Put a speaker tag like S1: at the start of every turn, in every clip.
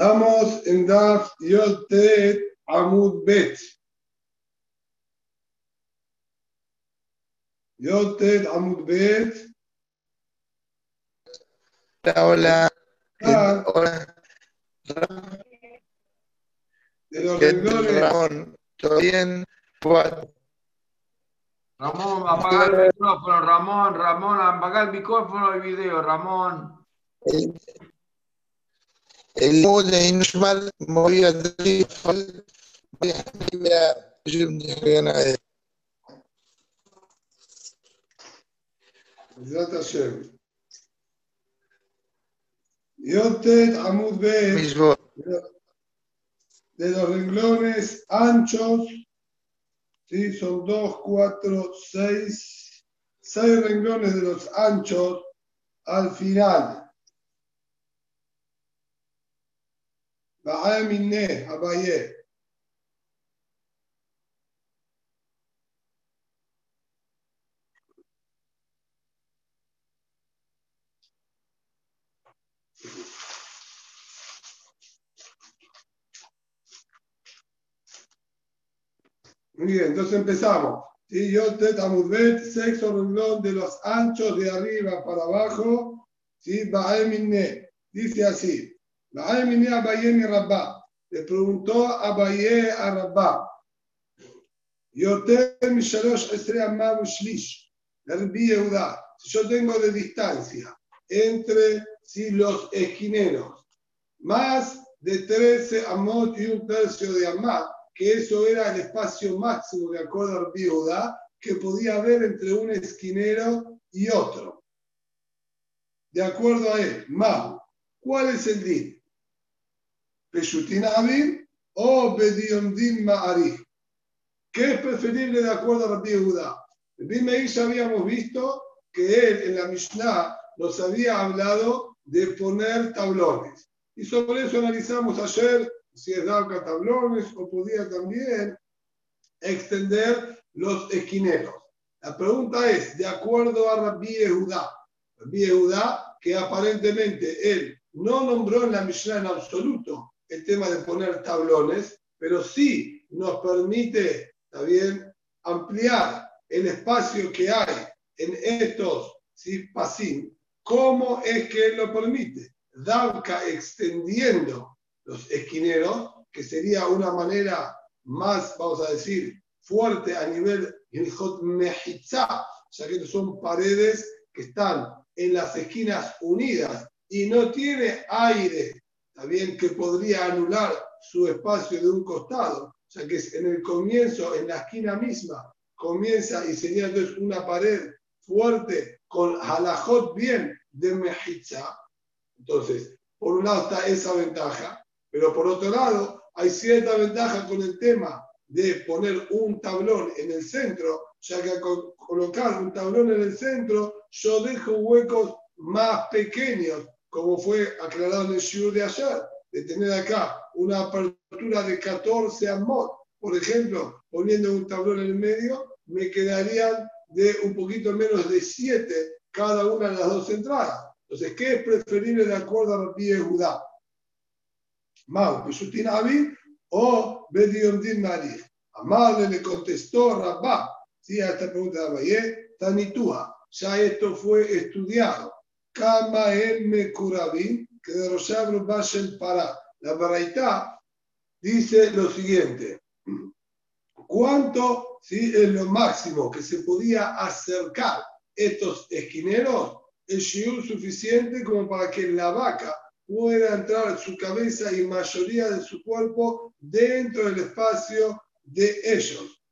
S1: Estamos en Daf Yotet Amud Bet. Yotet Amud Bet.
S2: Hola,
S1: Ah,
S2: hola.
S1: de los
S2: ¿Qué tal,
S1: renglones.
S2: Ramón? ¿Todo bien?
S3: Ramón, apaga el micrófono, Ramón, Ramón, apaga el micrófono y video, Ramón.
S2: el el
S1: Hashem. Yotet Amud Bet.
S2: mismo
S1: de los renglones anchos, ¿sí? son dos, cuatro, seis, seis renglones de los anchos al final. Abaye. Muy bien, entonces empezamos. ¿sí? Yo te tamudbet, sexto renglón de los anchos de arriba para abajo. ¿sí? Ba'emine. Dice así. Rabba. Le preguntó a Rabba. Rabbi Yehuda. Si yo tengo de distancia entre ¿sí? los esquineros más de 13 amot y un tercio de amá, que eso era el espacio máximo de acuerdo a Rabbi que podía haber entre un esquinero y otro. De acuerdo a él, Mau, ¿cuál es el din? ¿Peshutin Abin o Bediomdin Ma'ari? ¿Qué es preferible de acuerdo a Rabbi Yehuda? Rabbi Meir habíamos visto que él en la Mishnah nos había hablado de poner tablones. Y sobre eso analizamos ayer si es Dauca tablones o podía también extender los esquineros. La pregunta es, de acuerdo a Rabbi Yehuda, Rabbi Yehuda, que aparentemente él no nombró en la Mishnah en absoluto el tema de poner tablones, pero sí nos permite también ampliar el espacio que hay en estos ¿sí? pasim. ¿Cómo es que lo permite? Dauca extendiendo los esquineros, que sería una manera más, vamos a decir, fuerte a nivel Hilhot Mejitza, ya que son paredes que están en las esquinas unidas y no tiene aire, también que podría anular su espacio de un costado, ya que en el comienzo, en la esquina misma, comienza y sería entonces una pared fuerte con halajot bien de Mejitza. Entonces, por un lado está esa ventaja, pero por otro lado, hay cierta ventaja con el tema de poner un tablón en el centro, ya que al co- colocar un tablón en el centro, yo dejo huecos más pequeños, como fue aclarado en el shiur de ayer, de tener acá una apertura de 14 amot, por ejemplo, poniendo un tablón en el medio, me quedarían de un poquito menos de 7 cada una de las dos entradas. Entonces, ¿qué es preferible de acuerdo a Rabbi Judá? Mau, Peshutin Abi o Bediomdin Mari. Amable le contestó Rabba, ¿sí? a esta pregunta de Abayé, Tanitúa, ya esto fue estudiado. Kama el Mekurabin, que de Roshabro Bashen para. La Baraitá dice lo siguiente: ¿cuánto ¿sí? es lo máximo que se podía acercar estos esquineros? El shiur suficiente como para que la vaca pueda entrar su cabeza y mayoría de su cuerpo dentro del espacio de ellos.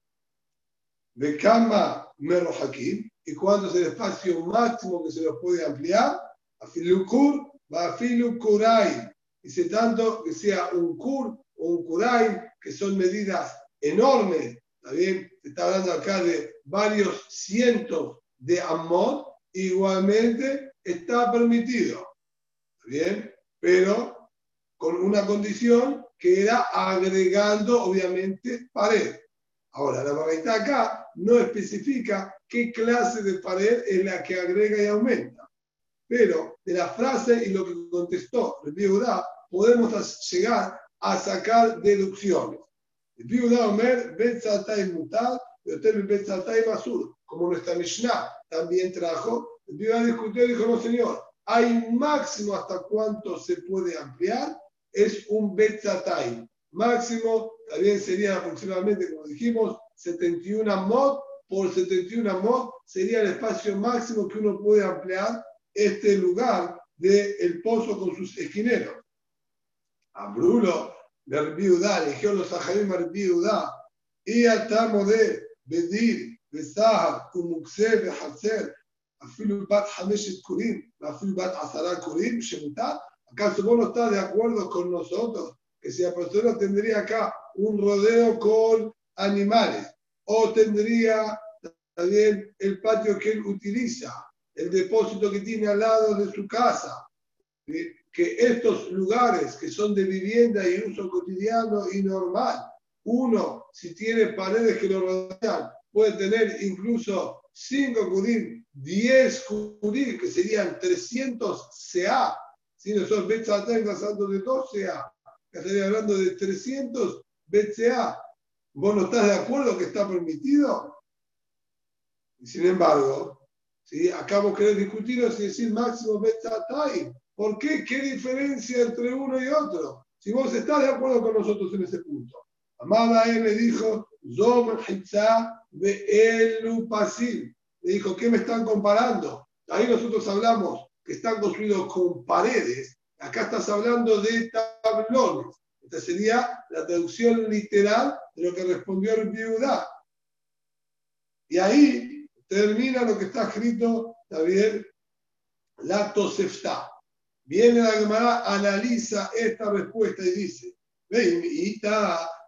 S1: De cama merojakim, y cuánto es el espacio máximo que se los puede ampliar, afilukur, va afilukurai, dice tanto que sea un kur o un kurai, que son medidas enormes, ¿está bien? Se está hablando acá de varios cientos de amot, igualmente está permitido, ¿está bien? pero con una condición que era agregando, obviamente, pared. Ahora, la barrita acá no especifica qué clase de pared es la que agrega y aumenta. Pero de la frase y lo que contestó el Judá, podemos llegar a sacar deducciones. El Biudá Omer, Betzatay Mutal, Betel Betzatay Masur, como nuestra Mishnah también trajo, el Biudá discutió y dijo, no señor, hay máximo hasta cuánto se puede ampliar, es un Betzatay. Máximo también sería aproximadamente, como dijimos, 71 mod por 71 mod sería el espacio máximo que uno puede ampliar este lugar del pozo con sus esquineros. Ambrulo, Berbiudá, eligió los Saharim Berbiudá, y atamo de Bedir, Besahar, Kumukse, Behazer, Afilu Bat Hameshet Kurim, Afilu Bat Azara Kurim, Shemutat. ¿Acaso vos no estás de acuerdo con nosotros que si la persona tendría acá un rodeo con animales o tendría también el patio que él utiliza, el depósito que tiene al lado de su casa, que estos lugares que son de vivienda y uso cotidiano y normal, uno, si tiene paredes que lo rodean, puede tener incluso 5 cudir, 10 cudir, que serían 300 CA. Si nosotros Betzatá estamos de 2 CA, estaría hablando de 300 BCA. ¿Vos no estás de acuerdo que está permitido? Y sin embargo, ¿sí? acá vos querés discutir si decir máximo Betzatá ¿Por qué? ¿Qué diferencia entre uno y otro? Si vos estás de acuerdo con nosotros en ese punto. Amada él le dijo, Zom Elu Pasil. Le dijo, ¿qué me están comparando? Ahí nosotros hablamos que están construidos con paredes. Acá estás hablando de tablones. Esta sería la traducción literal de lo que respondió el viuda. Y ahí termina lo que está escrito también la Tosefta. Viene la Gemara, analiza esta respuesta y dice,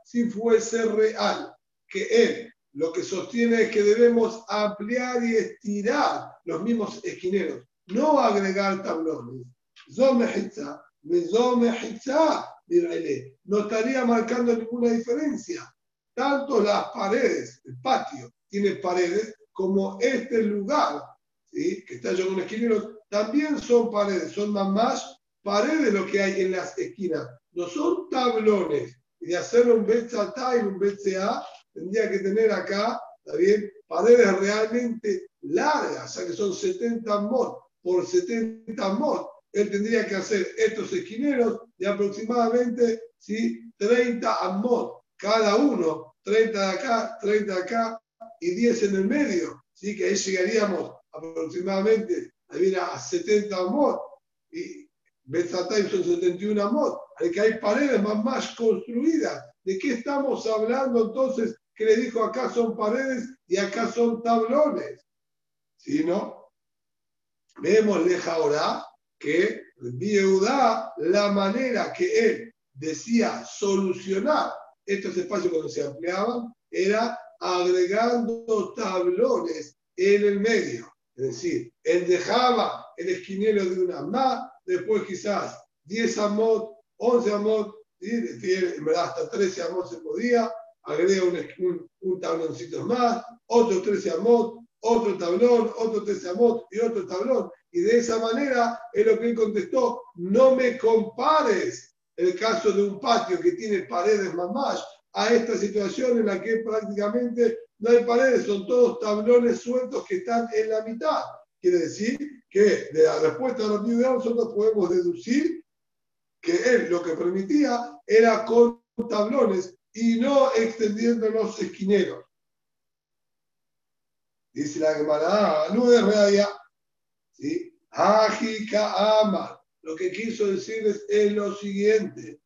S1: si fuese real que él lo que sostiene es que debemos ampliar y estirar los mismos esquineros, no agregar tablones. No estaría marcando ninguna diferencia. Tanto las paredes, el patio tiene paredes, como este lugar ¿sí? que está yo con esquineros también son paredes, son más paredes lo que hay en las esquinas, no son tablones. Y de hacer un BZA y un BCA, tendría que tener acá, también paredes realmente largas, o sea que son 70 mod por 70 mod. Él tendría que hacer estos esquineros de aproximadamente ¿sí? 30 mod cada uno, 30 de acá, 30 de acá y 10 en el medio. ¿sí? Que ahí llegaríamos aproximadamente a 70 amot y Betzatay son 71 amot, hay que hay paredes más, construidas. ¿De qué estamos hablando entonces? Que le dijo acá son paredes y acá son tablones. ¿Sí, no? Vemos leja ahora que Vieuda, la manera que él decía solucionar estos espacios cuando se ampliaban era agregando tablones en el medio. Es decir, él dejaba el esquinero de una más, después quizás 10 amot, 11 amot, en verdad hasta 13 amot se podía, agrega un, un, tabloncito más, otro 13 amot, otro tablón, otro 13 amot y otro tablón. Y de esa manera es lo que él contestó, no me compares el caso de un patio que tiene paredes más más a esta situación en la que prácticamente no hay paredes, son todos tablones sueltos que están en la mitad. Quiere decir que de la respuesta de los nosotros podemos deducir que él lo que permitía era con tablones y no extendiendo los esquineros. Dice la Gemara, no es realidad. ¿Sí? Ajika Amar. Lo que quiso decir es, lo siguiente.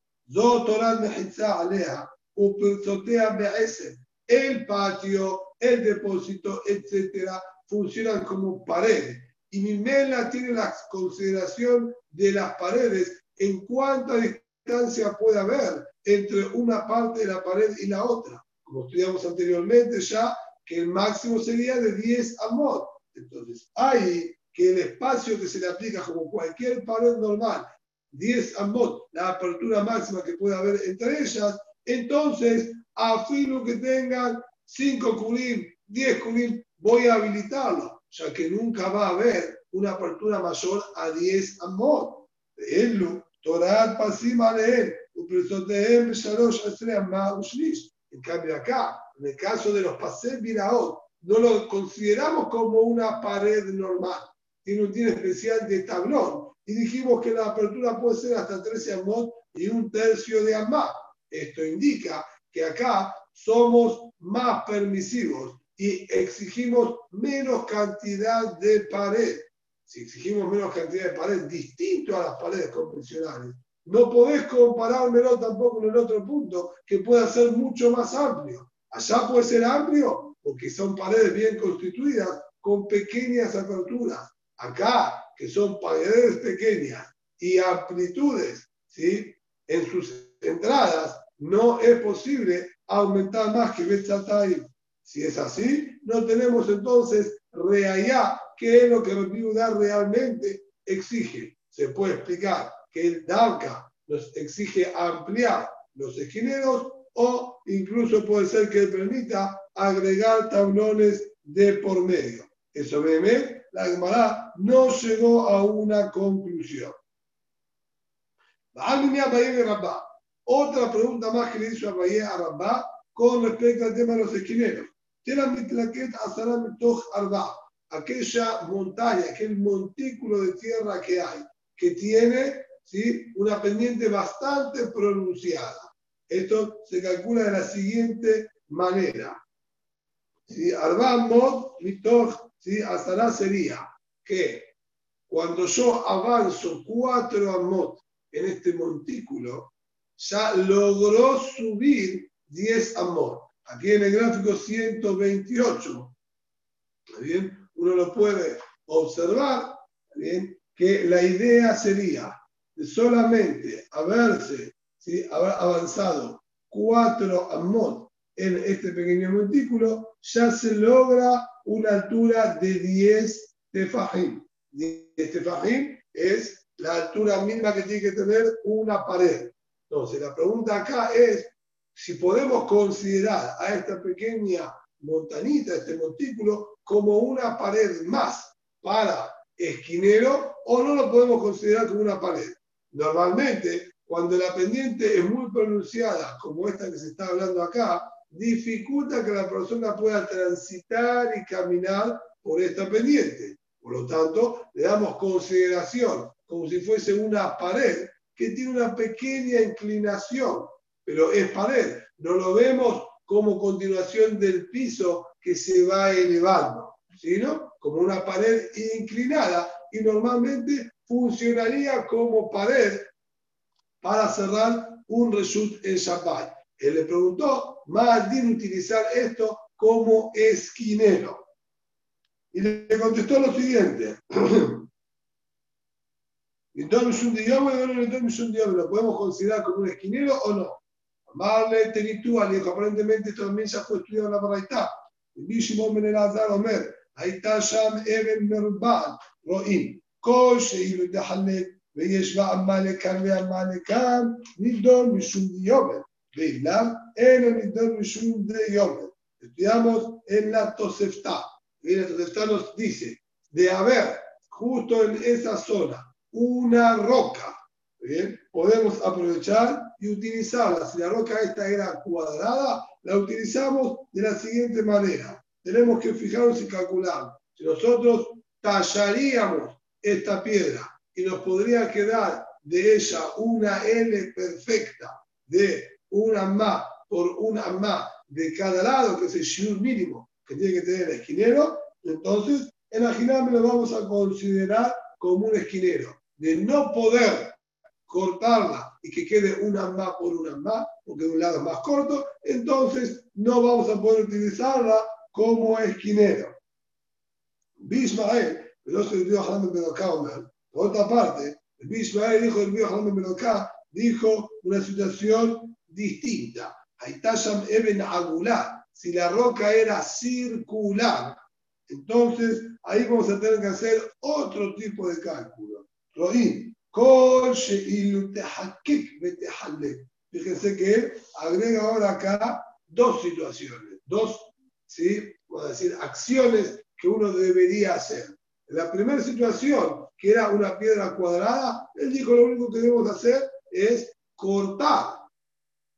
S1: El patio, el depósito, etcétera, funcionan como paredes. Y mi mela tiene la consideración de las paredes en cuánta distancia puede haber entre una parte de la pared y la otra. Como estudiamos anteriormente ya, que el máximo sería de 10 amot. Entonces, hay que el espacio que se le aplica como cualquier pared normal, 10 amot, la apertura máxima que puede haber entre ellas, entonces, a que tengan 5 culim, 10 culim, voy a habilitarlo, ya que nunca va a haber una apertura mayor a 10 amot. Elu, Torah pasim alehem, uprisotehem shalosh asream ma ushlish. En cambio acá, en el caso de los pases viraot, no lo consideramos como una pared normal, tiene un tiro especial de tablón. Y dijimos que la apertura puede ser hasta 13 amot y un tercio de amá. Esto indica que acá somos más permisivos y exigimos menos cantidad de pared. Si exigimos menos cantidad de pared, distinto a las paredes convencionales, no podés comparármelo tampoco en el otro punto, que pueda ser mucho más amplio. Allá puede ser amplio porque son paredes bien constituidas con pequeñas aperturas. Acá, que son paredes pequeñas y amplitudes ¿sí? en sus entradas, no es posible aumentar más que Betzatay. Si es así, no tenemos entonces reallá, que es lo que el Viuda realmente exige. Se puede explicar que el DARCA nos exige ampliar los esquineros o incluso puede ser que permita agregar tablones de por medio. Eso me la Gemara no llegó a una conclusión. Otra pregunta más que le hizo a Rabá con respecto al tema de los esquineros. Aquella montaña, aquel montículo de tierra que hay, que tiene ¿sí? una pendiente bastante pronunciada. Esto se calcula de la siguiente manera. ¿Sí? Arba mod mitoch ¿sí? Sería que cuando yo avanzo cuatro amot en este montículo, ya logró subir 10 amot. Aquí en el gráfico 128, bien? uno lo puede observar, bien? que la idea sería de solamente haberse ¿sí? haber avanzado cuatro amot en este pequeño montículo, ya se logra una altura de 10 tefajim. 10 tefajim es la altura mínima que tiene que tener una pared. Entonces, la pregunta acá es si podemos considerar a esta pequeña montanita, este montículo, como una pared más para esquinero o no lo podemos considerar como una pared. Normalmente, cuando la pendiente es muy pronunciada, como esta que se está hablando acá, dificulta que la persona pueda transitar y caminar por esta pendiente. Por lo tanto, le damos consideración como si fuese una pared que tiene una pequeña inclinación, pero es pared. No lo vemos como continuación del piso que se va elevando, sino como una pared inclinada y normalmente funcionaría como pared para cerrar un reshut en Shabbat. Él le preguntó, más bien utilizar esto como esquinero Y le contestó lo siguiente. Entonces, un ¿lo podemos considerar como un esquinero o no? Marle Tenitúa le dijo, aparentemente esto también se ha estudiado en la Baraitá. Y Bishimon Ben Elazar Omer, ahí está Sham Eben Merbal, Roim, כל שאילו דחלק ויש בה עמה לכאן ועמה לכאן, נידון משום דיומת. ואילם אין נידון משום דיומת. Estudiamos en la Tosefta. La Tosefta nos dice, de haber justo en esa zona una roca, ¿bien? podemos aprovechar y utilizarla. Si la roca esta era cuadrada, la utilizamos de la siguiente manera. Tenemos que fijarnos y calcular. Si nosotros tallaríamos esta piedra y nos podría quedar de ella una L perfecta de una más por una más de cada lado, que es el mínimo que tiene que tener el esquinero, entonces en lo vamos a considerar como un esquinero. De no poder cortarla y que quede una más por una más, porque de un lado es más corto, entonces no vamos a poder utilizarla como esquinero. Bismael pero se el Medoká Por otra parte, el Bismael dijo el Medoká dijo una situación distinta. Aitasham Eben Agulá. Si la roca era circular, entonces ahí vamos a tener que hacer otro tipo de cálculo. Rohim, Fíjense que agrega ahora acá dos situaciones, dos, ¿sí? Vamos a decir, acciones que uno debería hacer. En la primera situación, que era una piedra cuadrada, él dijo lo único que debemos hacer es cortar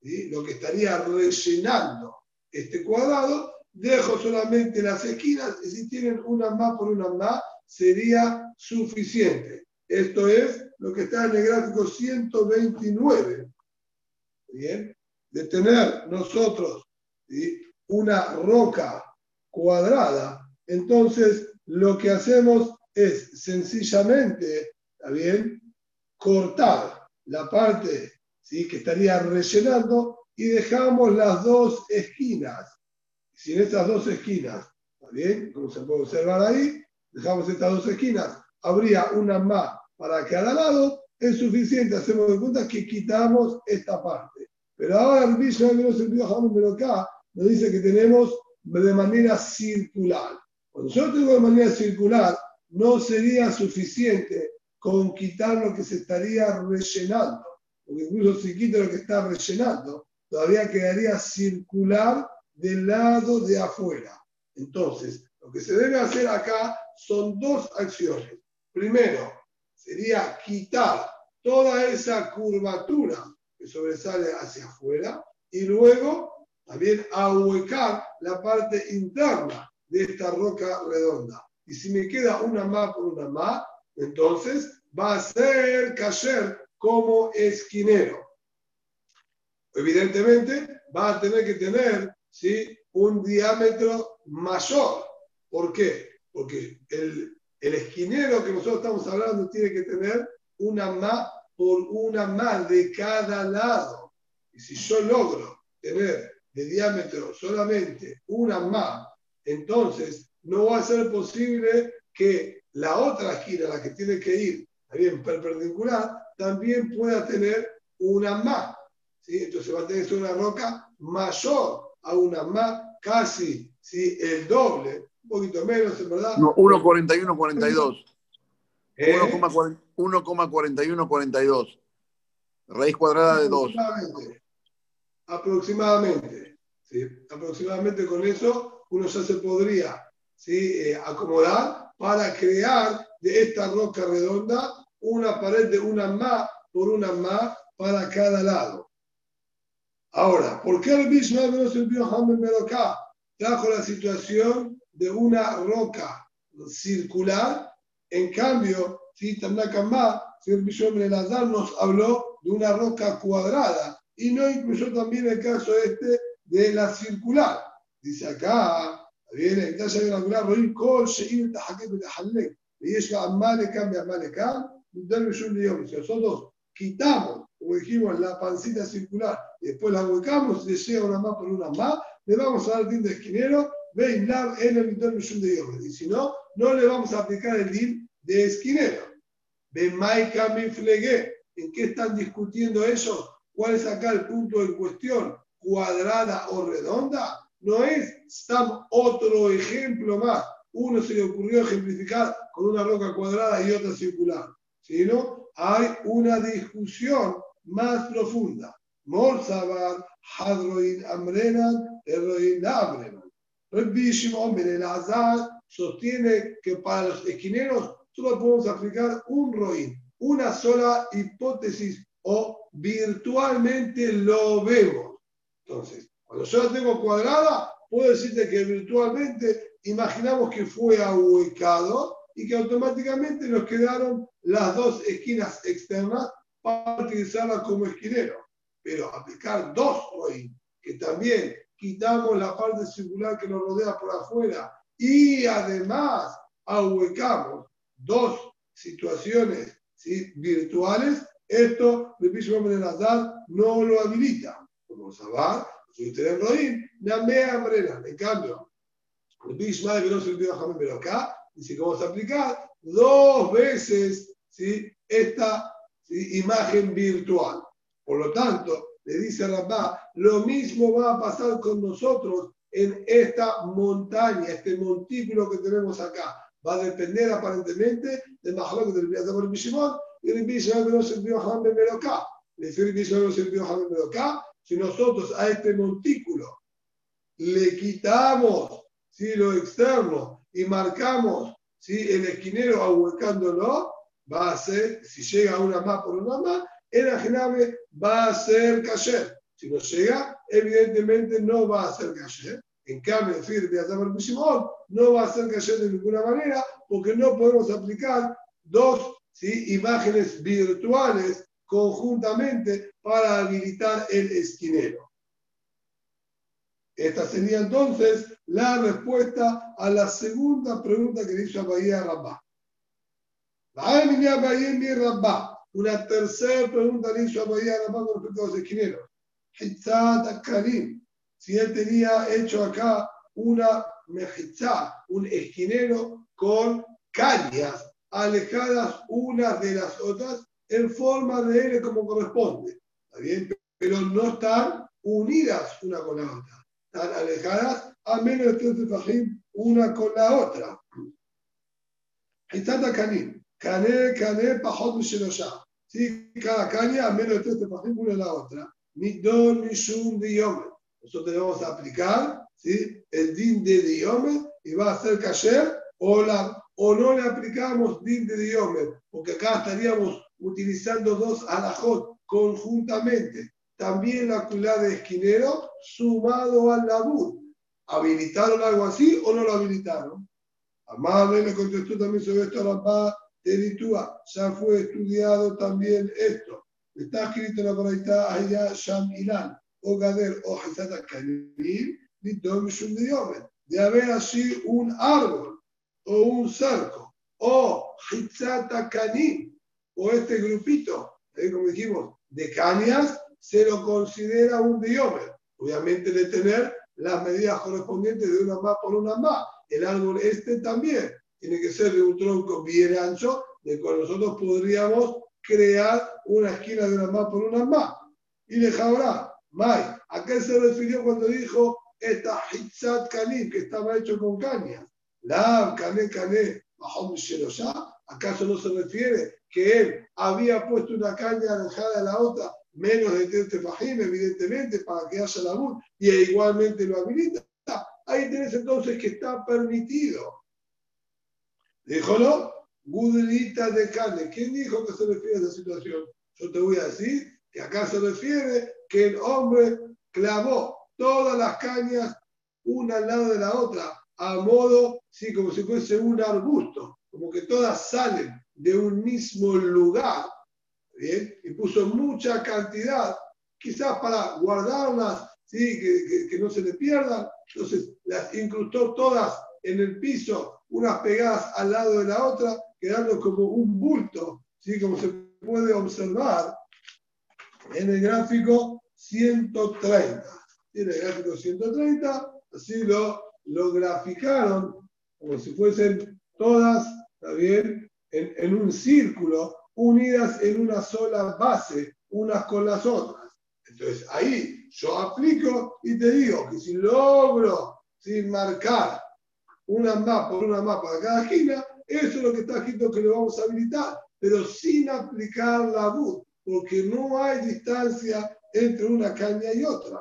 S1: lo que estaría rellenando este cuadrado, dejo solamente las esquinas y si tienen una más por una más, sería suficiente. Esto es lo que está en el gráfico 129. Bien, de tener nosotros una roca cuadrada, entonces lo que hacemos es sencillamente, ¿está bien? Cortar la parte ¿sí? que estaría rellenando y dejamos las dos esquinas. Si en estas dos esquinas, ¿está bien? Como se puede observar ahí, dejamos estas dos esquinas, habría una más para cada lado, es suficiente, hacemos de cuenta que quitamos esta parte. Pero ahora el Mishnah número acá nos dice que tenemos de manera circular. Cuando yo tengo de manera circular, no sería suficiente con quitar lo que se estaría rellenando. Porque incluso si quito lo que está rellenando, todavía quedaría circular del lado de afuera. Entonces, lo que se debe hacer acá son dos acciones. Primero, sería quitar toda esa curvatura que sobresale hacia afuera y luego también ahuecar la parte interna de esta roca redonda. Y si me queda una más por una más, entonces va a ser cayer como esquinero. Evidentemente va a tener que tener ¿sí? un diámetro mayor. ¿Por qué? Porque el, esquinero que nosotros estamos hablando tiene que tener una más por una más de cada lado. Y si yo logro tener de diámetro solamente una más, entonces no va a ser posible que la otra esquina, la que tiene que ir también perpendicular, también pueda tener una más. ¿Sí? Entonces va a tener una roca mayor a una más, casi ¿sí? el doble un poquito menos, en verdad.
S2: No, 1,4142. 1,4142. Raíz cuadrada de 2.
S1: Aproximadamente. ¿sí? Aproximadamente con eso uno ya se podría ¿sí? Eh, acomodar para crear de esta roca redonda una pared de una más por una más para cada lado. Ahora, ¿por qué el Mishnah no sirvió Hamel Meroká? Trajo la situación de una roca circular. En cambio, si Tamnakamá, si el Mishnah nos habló de una roca cuadrada y no incluyó también el caso este de la circular. Dice acá, viene, ya se y es la Si nosotros quitamos como dijimos, la pancita circular y después la huecamos, le llega una más por una más, le vamos a dar tinta esquinero en el de Y si no, no le vamos a aplicar el din de esquinero. ¿En qué están discutiendo ellos? ¿Cuál es acá el punto en cuestión? ¿Cuadrada o redonda? No es Stam otro ejemplo más. Uno se le ocurrió ejemplificar con una roca cuadrada y otra circular. Sino hay una discusión más profunda. Morzabar, Hadroin Amrenan, Erroin Amrenan. Rabbi Shimon Ben sostiene que para los esquineros solo podemos aplicar un roín, una sola hipótesis o virtualmente lo vemos. Entonces, cuando yo la tengo cuadrada, puedo decirte que virtualmente imaginamos que fue ahuecado y que automáticamente nos quedaron las dos esquinas externas para utilizarla como esquinero. Pero aplicar dos roín, que también quitamos la parte circular que nos rodea por afuera y además ahuecamos dos situaciones virtuales, esto el de Nazar no lo habilita. Como sabar, si ustedes Roín, Namea Brena. En cambio, el Bishma que no se olvidó Jamón pero acá dice vamos a aplicar dos veces ¿sí? esta imagen virtual. Por lo tanto, le dice Rabá, lo mismo va a pasar con nosotros en esta montaña, este montículo que tenemos acá. Va a depender aparentemente del Mahalok del Biazabor Bishimon y el Bishimon no dice el envió a. Si nosotros a este montículo le quitamos ¿sí? lo externo y marcamos ¿sí? el esquinero ahuecándolo, va a ser, si llega una más por una más, el ajinabe va a ser cayer. Si no llega, evidentemente no va a ser cayer. En cambio, el no va a ser cayer de ninguna manera porque no podemos aplicar dos ¿sí? imágenes virtuales conjuntamente para habilitar el esquinero. Esta sería entonces la respuesta a la segunda pregunta que le hizo a Bahía Rabá. Una tercera pregunta le hizo a Rabá con respecto a los esquineros. Si él tenía hecho acá una mejizá, un esquinero con cañas alejadas unas de las otras en forma de L como corresponde. ¿Está bien? Pero no están unidas una con la otra. Están alejadas a menos de tres una con la otra. Hizata caní. Cané, cané, pajot ya. ¿Sí? Cada caña a menos de tres fajim una en la otra. Ni don ni shum diome. Nosotros debemos aplicar ¿sí? el din de diome y va a ser kasher o, la, o no le aplicamos din de diome, porque acá estaríamos utilizando dos alajot conjuntamente. También la culá de esquinero sumado al labur. ¿Habilitaron algo así o no lo habilitaron? Amable le contestó también sobre esto a la paz de Litúa. Ya fue estudiado también esto. Está escrito en la paraita allá Sham Ilan, o Gader, o Hazata Kanim, ni de haber así un árbol o un cerco, o Hitzata Kanim, o este grupito, ¿eh? como dijimos, de cañas, se lo considera un diómetro. Obviamente de tener las medidas correspondientes de una más por una más. El árbol este también tiene que ser de un tronco bien ancho, de cual nosotros podríamos crear una esquina de una más por una más. Y de Jabrá, Mai, ¿a qué se refirió cuando dijo esta Hitzat Kanim, que estaba hecho con cañas? La Kané Kané, ¿acaso no se refiere que él había puesto una caña alejada de la otra, menos de 30 fajim, evidentemente, para que haya la y igualmente lo habilita. Ahí tenés entonces que está permitido. Díjolo, Gudrita de carne. ¿Quién dijo que se refiere a esa situación? Yo te voy a decir que acá se refiere que el hombre clavó todas las cañas una al lado de la otra, a modo, sí, como si fuese un arbusto, como que todas salen de un mismo lugar, ¿bien? y puso mucha cantidad, quizás para guardarlas, ¿sí? que, no se le pierdan, entonces las incrustó todas en el piso, unas pegadas al lado de la otra, quedando como un bulto, ¿sí? como se puede observar en el gráfico 130. En el gráfico 130, así lo, lo graficaron como si fuesen todas, ¿está bien? en, un círculo, unidas en una sola base, unas con las otras. Entonces ahí yo aplico y te digo que si logro sin marcar una más por una más para cada esquina, eso es lo que está escrito que lo vamos a habilitar, pero sin aplicar la bud, porque no hay distancia entre una caña y otra.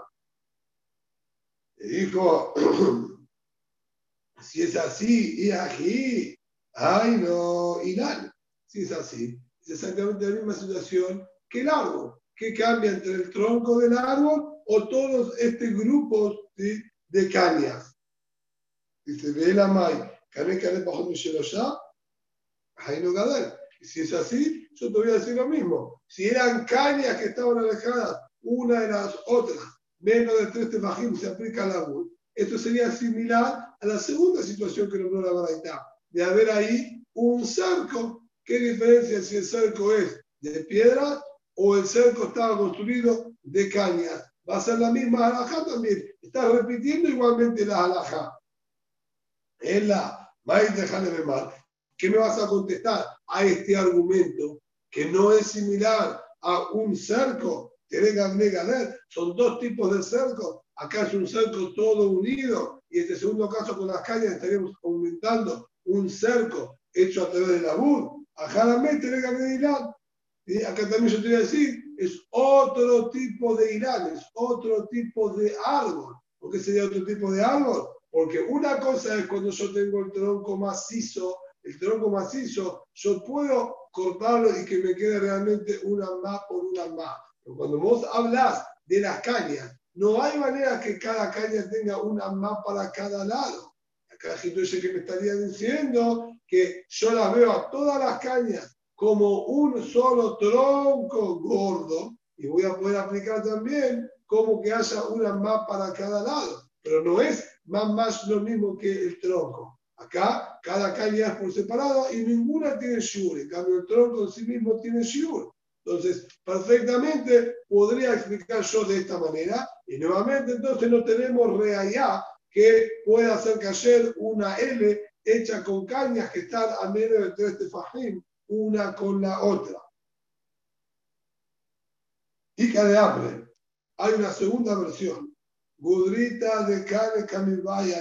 S1: Le dijo, si es así, y aquí, Ay, no, y nada. Si es así, es exactamente la misma situación que el árbol. ¿Qué cambia entre el tronco del árbol o todos estos grupos de cañas? Dice, ve la mai, cane, cane, bajo mi ya, ahí no Y si es así, yo te voy a decir lo mismo. Si eran cañas que estaban alejadas una de las otras, menos de tres tefajim se aplica al árbol. Esto sería similar a la segunda situación que nombró la Baraitá de haber ahí un cerco. ¿Qué diferencia si el cerco es de piedra o el cerco estaba construido de cañas? Va a ser la misma alhaja también. Está repitiendo igualmente la alhaja. Es la maíz de mal. ¿Qué me vas a contestar a este argumento que no es similar a un cerco? Son dos tipos de cerco. Acá es un cerco todo unido y este segundo caso con las cañas estaríamos aumentando un cerco hecho a través de la bur, ajaramente le de Irán. Y acá también yo te voy a decir, es otro tipo de Irán, es otro tipo de árbol. ¿Por qué sería otro tipo de árbol? Porque una cosa es cuando yo tengo el tronco macizo, el tronco macizo, yo puedo cortarlo y que me quede realmente una más por una más. Pero cuando vos hablas de las cañas, no hay manera que cada caña tenga una más para cada lado. Acá dice que me estaría diciendo que yo las veo a todas las cañas como un solo tronco gordo y voy a poder aplicar también como que haya una más para cada lado. Pero no es más más lo mismo que el tronco. Acá cada caña es por separado y ninguna tiene shiur. En cambio, el tronco en sí mismo tiene shiur. Entonces, perfectamente podría explicar yo de esta manera. Y nuevamente, entonces no tenemos reallá que pueda hacer caer una L hecha con cañas que están a menos de tres tefajim, una con la otra. Y de hambre. Hay una segunda versión. Gudrita de Kane Kamibay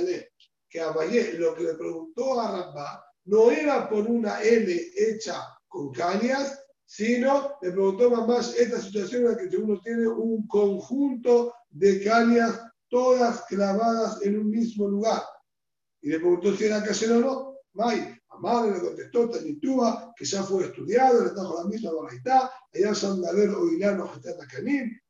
S1: que Abayé lo que le preguntó a Rabba no era por una L hecha con cañas, sino le preguntó más esta situación en la que uno tiene un conjunto de cañas todas clavadas en un mismo lugar. Y le preguntó si era casero o no. May, Amar le contestó Tanitúa, que ya fue estudiado, le trajo la misma baraita, allá son de haber oilano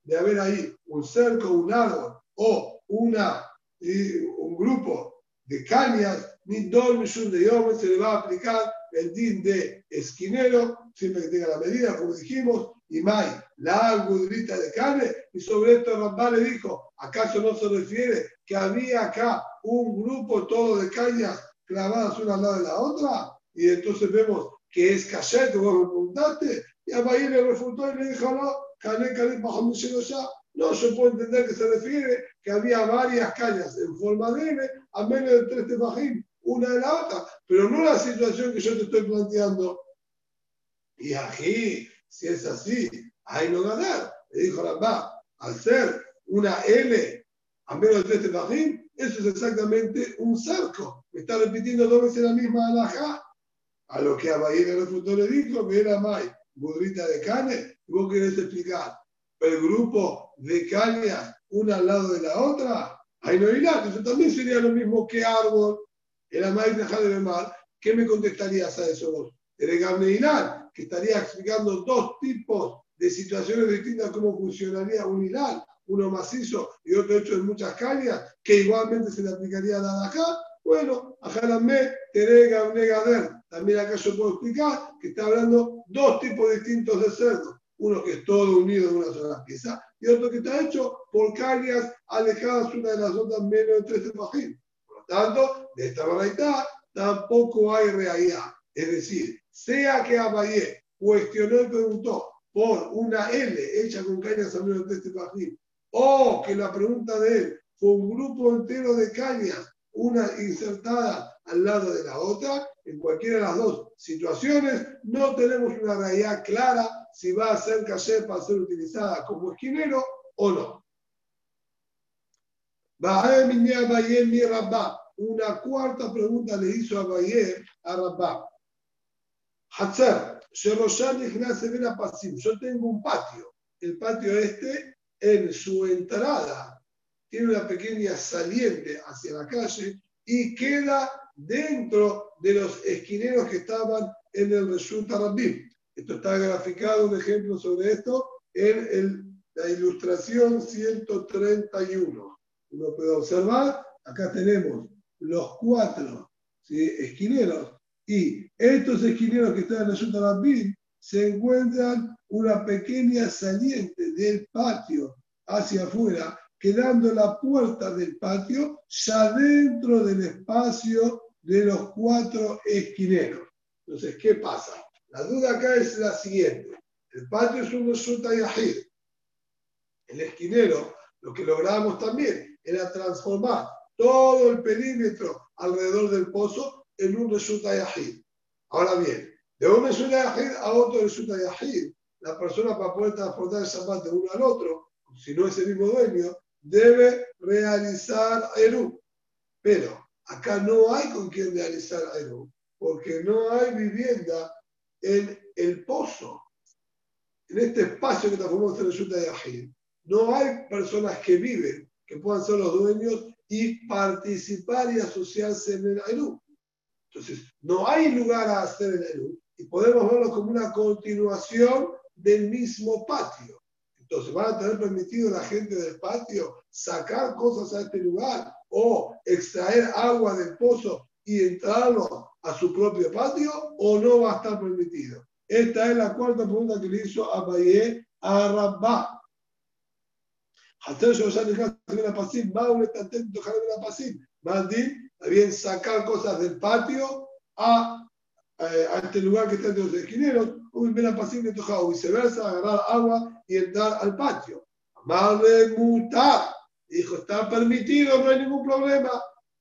S1: de haber ahí un cerco, un árbol o una, un grupo de cañas, ni millones de hombres se le va a aplicar el din de esquinero, siempre que tenga la medida, como dijimos, y May, la gudrita de carne, y sobre esto Rambá le dijo, ¿acaso no se refiere que había acá un grupo todo de cañas clavadas una al lado de la otra? Y entonces vemos que es que vos me preguntaste, y a le refutó y le dijo, no, cané, cané, bajo ya. No, yo puedo entender que se refiere que había varias cañas en forma de M a menos de tres tefajín, una de la otra, pero no la situación que yo te estoy planteando. Y aquí, si es así, hay no ganar. Le dijo Rambá, al ser una L a menos de tres tefajín, eso es exactamente un cerco. Me está repitiendo dos veces la misma alhaja. A lo que a Bahía el refutó le dijo, me era May, budrita de carne, vos querés explicar el grupo de cañas una al lado de la otra, ahí no hay Eso también sería lo mismo que árbol. El Amay de Bemar, ¿qué me contestarías a eso vos? El Gamneilar, que estaría explicando dos tipos de situaciones distintas, cómo funcionaría un hilal, uno macizo y otro hecho de muchas cañas, que igualmente se le aplicaría a la acá. Bueno, a Jalamé, Terega, Gader. También acá yo puedo explicar que está hablando dos tipos distintos de cerdos uno que es todo unido en una sola pieza, y otro que está hecho por cañas alejadas una de las otras menos de tres tefajim. Por lo tanto, de esta variedad tampoco hay realidad. Es decir, sea que Abayé cuestionó y preguntó por una L hecha con cañas a menos de tres tefajim, o que la pregunta de él fue un grupo entero de cañas, una insertada al lado de la otra, en cualquiera de las dos situaciones, no tenemos una realidad clara si va a ser caché para ser utilizada como esquinero o no. Una cuarta pregunta le hizo a Bayer a Rabba. Hatzer, yo tengo un patio. El patio este, en su entrada, tiene una pequeña saliente hacia la calle y queda dentro de los esquineros que estaban en el Resulta Rabbim. Esto está graficado, un ejemplo sobre esto, en la ilustración 131. Uno puede observar, acá tenemos los cuatro esquineros y estos esquineros que están en el Resulta Rabbim se encuentran una pequeña saliente del patio hacia afuera quedando la puerta del patio ya dentro del espacio de los cuatro esquineros. Entonces, ¿qué pasa? La duda acá es la siguiente. El patio es un resulta yahid. El esquinero, lo que logramos también era transformar todo el perímetro alrededor del pozo en un resulta yahid. Ahora bien, de un resulta a otro resulta la persona para poder transportar el zapato de uno al otro, si no es el mismo dueño, debe realizar Eru. Pero acá no hay con quien realizar Eru, porque no hay vivienda en el pozo. En este espacio que transformamos en el de Ajid, no hay personas que viven, que puedan ser los dueños y participar y asociarse en el Eru. Entonces, no hay lugar a hacer el Eru. y podemos verlo como una continuación del mismo patio. Entonces, ¿van a tener permitido la gente del patio sacar cosas a este lugar o extraer agua del pozo y entrarlo a su propio patio o no va a estar permitido? Esta es la cuarta pregunta que le hizo Abayé a Rabá. Más bien, sacar cosas del patio a, eh, a, este lugar que está entre los esquineros, o viceversa, agarrar agua y entrar al patio. Amarle mutar. Dijo, está permitido, no hay ningún problema.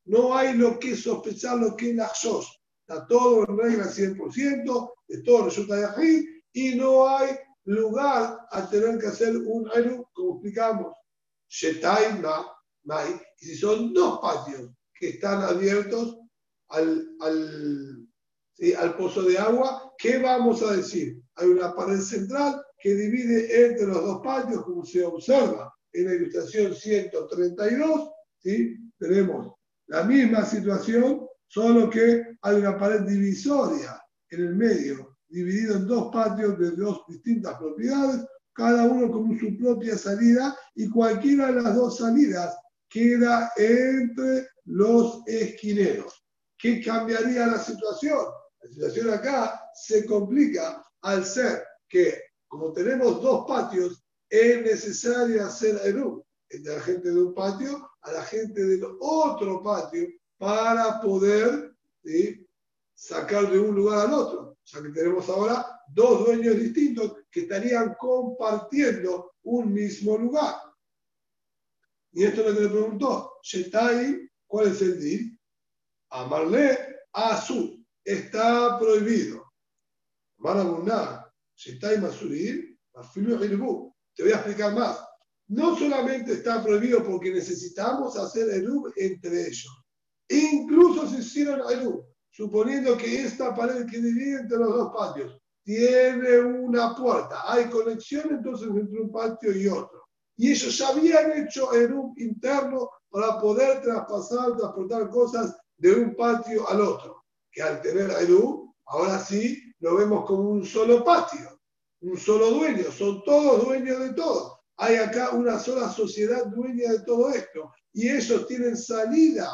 S1: No hay lo que sospechar, lo que sos Está todo en regla 100%, de todo resulta de aquí, y no hay lugar a tener que hacer un año, como explicamos. Y si son dos patios que están abiertos al, al, al pozo de agua, ¿qué vamos a decir? Hay una pared central que divide entre los dos patios, como se observa en la ilustración 132, ¿sí? tenemos la misma situación, solo que hay una pared divisoria en el medio, dividido en dos patios de dos distintas propiedades, cada uno con su propia salida y cualquiera de las dos salidas queda entre los esquineros. ¿Qué cambiaría la situación? La situación acá se complica al ser que, como tenemos dos patios, es necesario hacer Eru entre la gente de un patio a la gente del otro patio para poder sacar de un lugar al otro. O sea que tenemos ahora dos dueños distintos que estarían compartiendo un mismo lugar. Y esto es lo que le preguntó, ¿cuál es el dir? Amarle Azul, está prohibido. Marabuná, Shetai Masurir, Te voy a explicar más. No solamente está prohibido porque necesitamos hacer Erub entre ellos, incluso si hicieron Erub, suponiendo que esta pared que divide entre los dos patios tiene una puerta, hay conexión entonces entre un patio y otro. Y ellos ya habían hecho un interno para poder traspasar, transportar cosas de un patio al otro. Que al tener Eru, ahora sí lo vemos como un solo patio, un solo dueño, son todos dueños de todo. Hay acá una sola sociedad dueña de todo esto. Y ellos tienen salida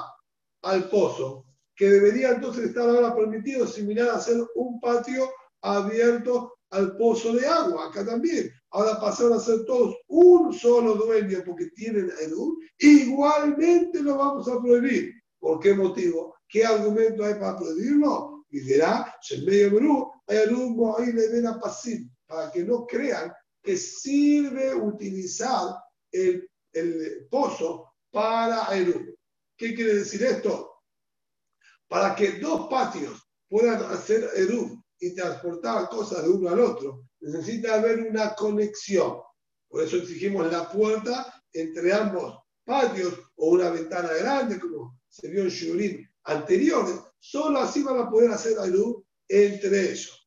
S1: al pozo, que debería entonces estar ahora permitido similar a hacer un patio abierto al pozo de agua, acá también. Ahora pasaron a ser todos un solo dueño porque tienen Edu, igualmente lo vamos a prohibir. ¿Por qué motivo? ¿Qué argumento hay para prohibirlo? Y dirá, medio hay ahí le ven a para que no crean que sirve utilizar el, el pozo para Edu. ¿Qué quiere decir esto? Para que dos patios puedan hacer Edu y transportar cosas de uno al otro, necesita haber una conexión. Por eso exigimos la puerta entre ambos patios o una ventana grande, como se vio en Shurim anteriores. Solo así van a poder hacer luz entre ellos.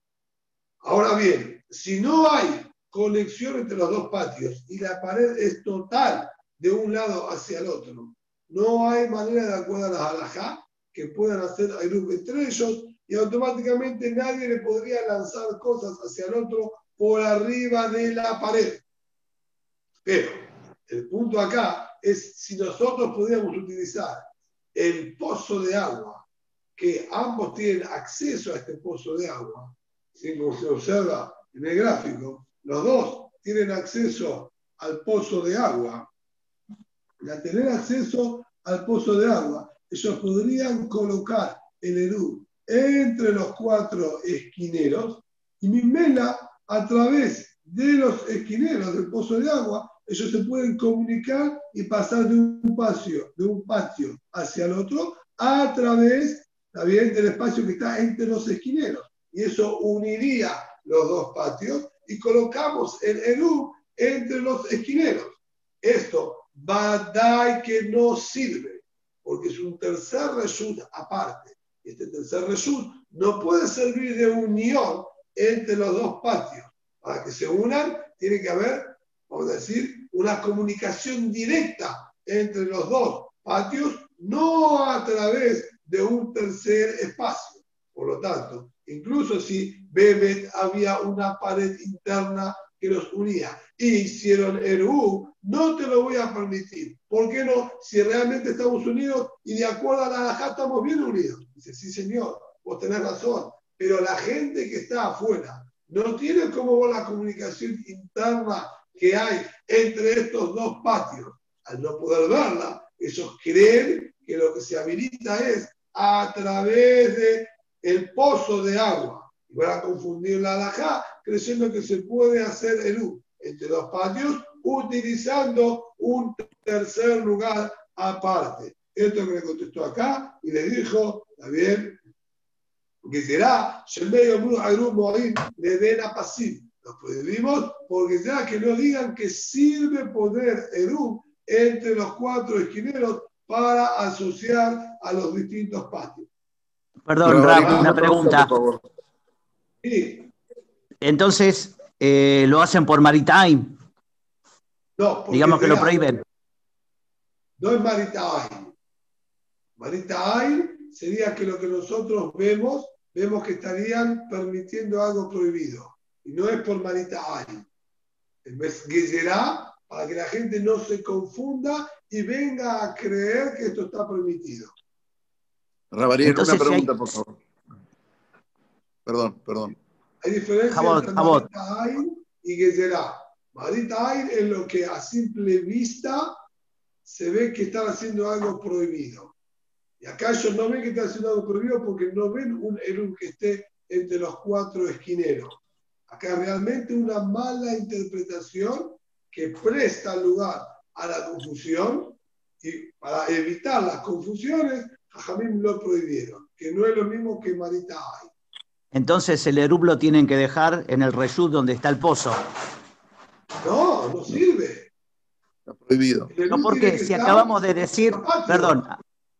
S1: Ahora bien, si no hay conexión entre los dos patios y la pared es total de un lado hacia el otro, no hay manera de acuerdo a las alajá que puedan hacer luz entre ellos y automáticamente nadie le podría lanzar cosas hacia el otro por arriba de la pared. Pero el punto acá es si nosotros podríamos utilizar el pozo de agua, que ambos tienen acceso a este pozo de agua, como se observa en el gráfico, los dos tienen acceso al pozo de agua. Y al tener acceso al pozo de agua, ellos podrían colocar el Eru entre los cuatro esquineros y Mimela, a través de los esquineros del pozo de agua, ellos se pueden comunicar y pasar de un patio, de un patio hacia el otro a través también del espacio que está entre los esquineros. Y eso uniría los dos patios y colocamos el Eru entre los esquineros. Esto, Badai que no sirve, porque es un tercer reshut aparte este tercer result no puede servir de unión entre los dos patios. Para que se unan, tiene que haber, vamos a decir, una comunicación directa entre los dos patios, no a través de un tercer espacio. Por lo tanto, incluso si Bebet había una pared interna que los unía y hicieron Eru, no te lo voy a permitir. ¿Por qué no? Si realmente estamos unidos y de acuerdo a la Alajá estamos bien unidos. Dice, sí, señor, vos tenés razón, pero la gente que está afuera no tiene como la comunicación interna que hay entre estos dos patios. Al no poder verla, ellos creen que lo que se habilita es a través de el pozo de agua. Y van a confundir la alajá creyendo que se puede hacer el U entre dos patios utilizando un tercer lugar aparte. Esto que le contestó acá y le dijo, está bien, que será, le den a pasivo. Lo prohibimos porque será que no digan que sirve poder Eru entre los cuatro esquineros para asociar a los distintos patios.
S4: Perdón, Rap, una pregunta.
S1: Sí.
S4: Entonces, eh, ¿lo hacen por Maritime?
S1: No,
S4: Digamos que lo
S1: será-
S4: prohíben.
S1: No es Maritaim. Maritaim sería que lo que nosotros vemos, vemos que estarían permitiendo algo prohibido. Y no es por Maritaim. Es Gezerá para que la gente no se confunda y venga a creer que esto está permitido.
S2: Rabariel, una
S4: si hay-
S2: pregunta, por favor. Perdón, perdón.
S1: Hay diferencia
S4: Jabot,
S1: entre
S4: Jabot.
S1: Y Gezerá. Maritaim es lo que a simple vista se ve que están haciendo algo prohibido. Y acá ellos no ven que están haciendo algo prohibido porque no ven un Erum que esté entre los cuatro esquineros. Acá realmente una mala interpretación que presta lugar a la confusión y para evitar las confusiones, Jajamim lo prohibieron, que no es lo mismo que Maritaim.
S4: Entonces el Erub lo tienen que dejar en el reyud donde está el pozo.
S1: No, no sirve.
S2: Está prohibido.
S4: No, porque si acabamos de decir, perdón,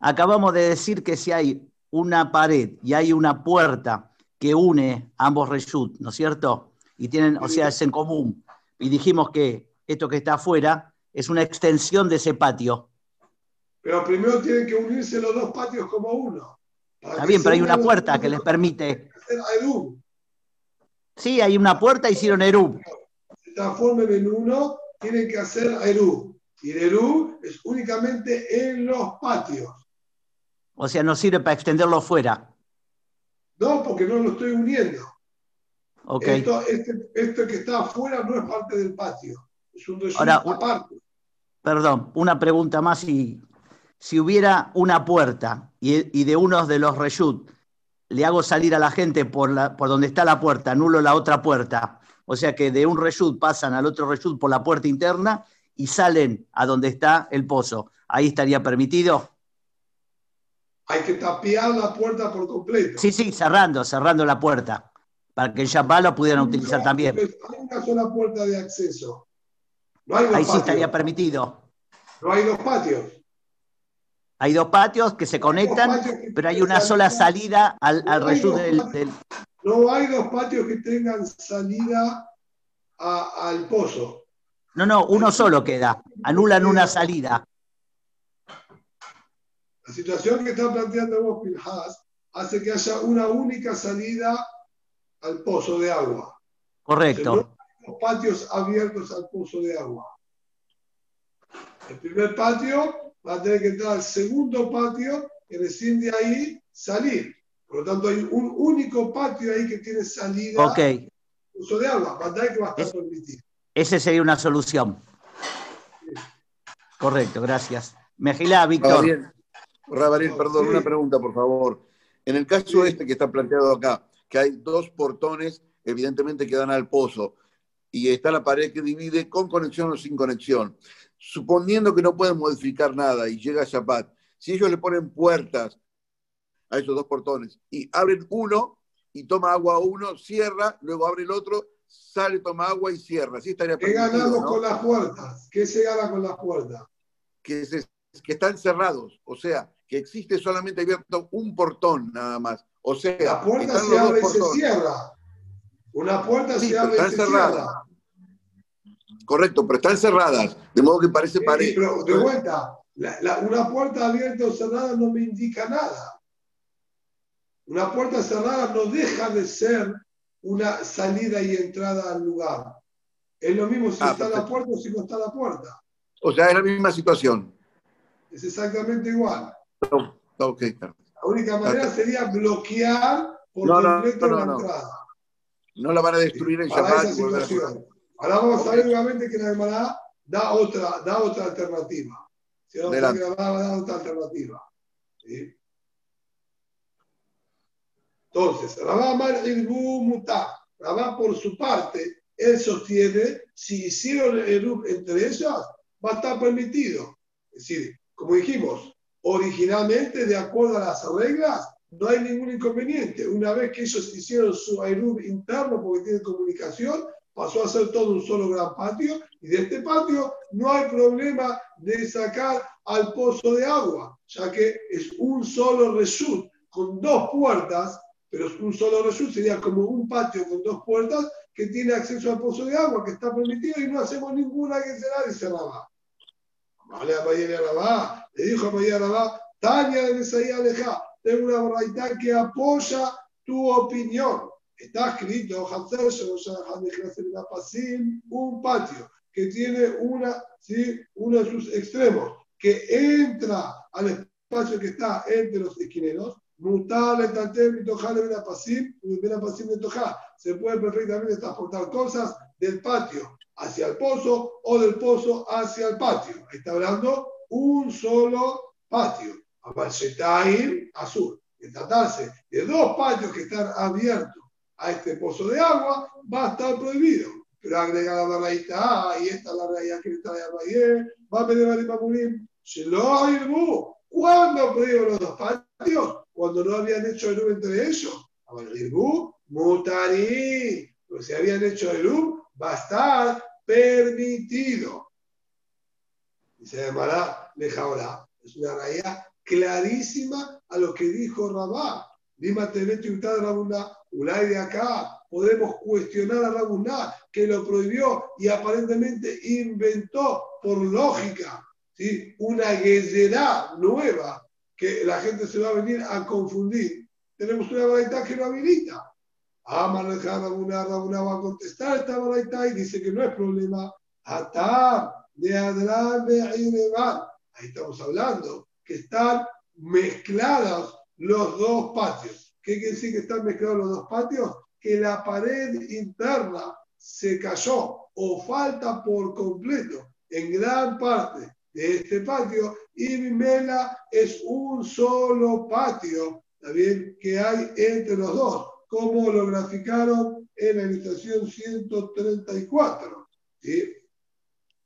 S4: acabamos de decir que si hay una pared y hay una puerta que une ambos reshut, ¿no es cierto? Y tienen, o sea, es en común. Y dijimos que esto que está afuera es una extensión de ese patio.
S1: Pero primero tienen que unirse los dos patios como uno.
S4: Está bien, pero hay una puerta que les permite.
S1: Erum.
S4: Sí, hay una puerta, hicieron Erub.
S1: Se transformen en uno, tienen que hacer Eru. Y el Eru es únicamente en los patios.
S4: O sea, no sirve para extenderlo fuera.
S1: No, porque no lo estoy uniendo.
S4: Ok.
S1: Esto, este, este que está afuera no es parte del patio. Es un
S4: Ahora,
S1: aparte.
S4: Perdón, una pregunta más. Si, si hubiera una puerta y, y de unos de los reshut le hago salir a la gente por, la, por donde está la puerta, anulo la otra puerta. O sea que de un reshut pasan al otro reshut por la puerta interna y salen a donde está el pozo. Ahí estaría permitido.
S1: Hay que tapiar la puerta por completo.
S4: Sí, sí, cerrando, cerrando la puerta. Para que en Shabbat lo pudieran utilizar
S1: No,
S4: también.
S1: Hay una sola puerta de acceso. No hay
S4: Ahí sí estaría permitido.
S1: No hay dos patios.
S4: Hay dos patios que se conectan,
S1: que
S4: pero hay una sola
S1: salida.
S4: al, al
S1: No
S4: del,
S1: patios.
S4: del-
S1: No hay dos patios que tengan salida a- al pozo.
S4: No, no, uno solo queda. Anulan una salida.
S1: La situación que está planteando vos, Pinhas, hace que haya una única salida al pozo de agua.
S4: Correcto.
S1: No hay dos patios abiertos al pozo de agua. El primer patio va a tener que entrar al segundo patio y recién de ahí salir. Por lo tanto, hay un único patio ahí que tiene salida
S4: Ok,
S1: pozo de agua. Va a tener que va a estar
S4: Es-
S1: permitido.
S4: esa sería una solución. Correcto, gracias. Mejilá, Víctor.
S2: Rabariel, Rabariel, perdón,
S1: Sí.
S2: una pregunta, por favor. En el caso
S1: Sí.
S2: este que está planteado acá, que hay dos portones, evidentemente que dan al pozo, y está la pared que divide con conexión o sin conexión. Suponiendo que no pueden modificar nada y llega Shabbat, si ellos le ponen puertas a esos dos portones y abren uno y toma agua uno, cierra, luego abre el otro, sale, toma agua y cierra. Así estaría
S1: ¿Qué ganamos
S2: ¿no?
S1: con las puertas? ¿Qué se gana con las puertas?
S2: que, se- que están cerrados, o sea, que existe solamente abierto un portón nada más. O sea,
S1: La puerta se abre y se cierra. Una puerta
S2: Sí,
S1: se abre y se
S2: cerradas.
S1: cierra.
S2: Correcto, pero están cerradas, de modo que parece
S1: Sí,
S2: pared.
S1: pero de vuelta, la- la- una puerta abierta o cerrada no me indica nada. Una puerta cerrada no deja de ser una salida y entrada al lugar. Es lo mismo si
S2: Ah,
S1: está la puerta o si no está la puerta.
S2: O sea, es la misma situación.
S1: Es exactamente igual.
S2: No, ok, perfecto.
S1: La única manera sería bloquear por
S2: No,
S1: completo
S2: no,
S1: la entrada.
S2: No la van a destruir en Shabbat
S1: Ahora vamos a ver nuevamente que la Gemara da otra, da otra alternativa. Si no, la Gemara da otra alternativa. ¿Sí? Entonces, Rabá Mar Irbu Mutar. Rabá, por su parte, él sostiene, si hicieron el entre ellas, va a estar permitido. Es decir, como dijimos, originalmente, de acuerdo a las reglas, no hay ningún inconveniente. Una vez que ellos hicieron su Erub interno, porque tienen comunicación, pasó a ser todo un solo gran patio, y de este patio no hay problema de sacar al pozo de agua, ya que es un solo reshut con dos puertas, pero un solo reshut sería como un patio con dos puertas que tiene acceso al pozo de agua, que está permitido y no hacemos ninguna que será de Rabá. Vale, a Rabá, le dijo a Rabá, Tania de Mesaía Aleja, tengo una barraita que apoya tu opinión. Está escrito, un patio que tiene una, ¿sí? uno de sus extremos, que entra al espacio que está entre los esquineros, el. Se puede perfectamente transportar cosas del patio hacia el pozo o del pozo hacia el patio. Está hablando un solo patio. Abalshetaim, azul. De tratarse de dos patios que están abiertos a este pozo de agua, va a estar prohibido. Pero agrega la ah, y esta es la realidad que está de Abayé, va a pedir a Mamurim, ¿Cuándo prohibieron los dos patios? Cuando no habían hecho el entre ellos. Abalirbu, mutari. Pero si habían hecho el va a estar permitido. Y se llamará Lejaorá. Es una realidad clarísima a lo que dijo Rabá. Dima Tebet Yutad Rabuná. Ulay de acá podemos cuestionar a Rabuná que lo prohibió y aparentemente inventó por lógica ¿sí? una guerrera nueva que la gente se va a venir a confundir. Tenemos una variedad que lo habilita. Ama Rabuná, Rabuná va a contestar esta variedad y dice que no es problema. Atar de Adran de. Ahí estamos hablando que están mezclados los dos patios. ¿Qué quiere decir que están mezclados los dos patios? Que la pared interna se cayó o falta por completo en gran parte de este patio y Mimela es un solo patio también que hay entre los dos, como lo graficaron en la ilustración 134. ¿sí?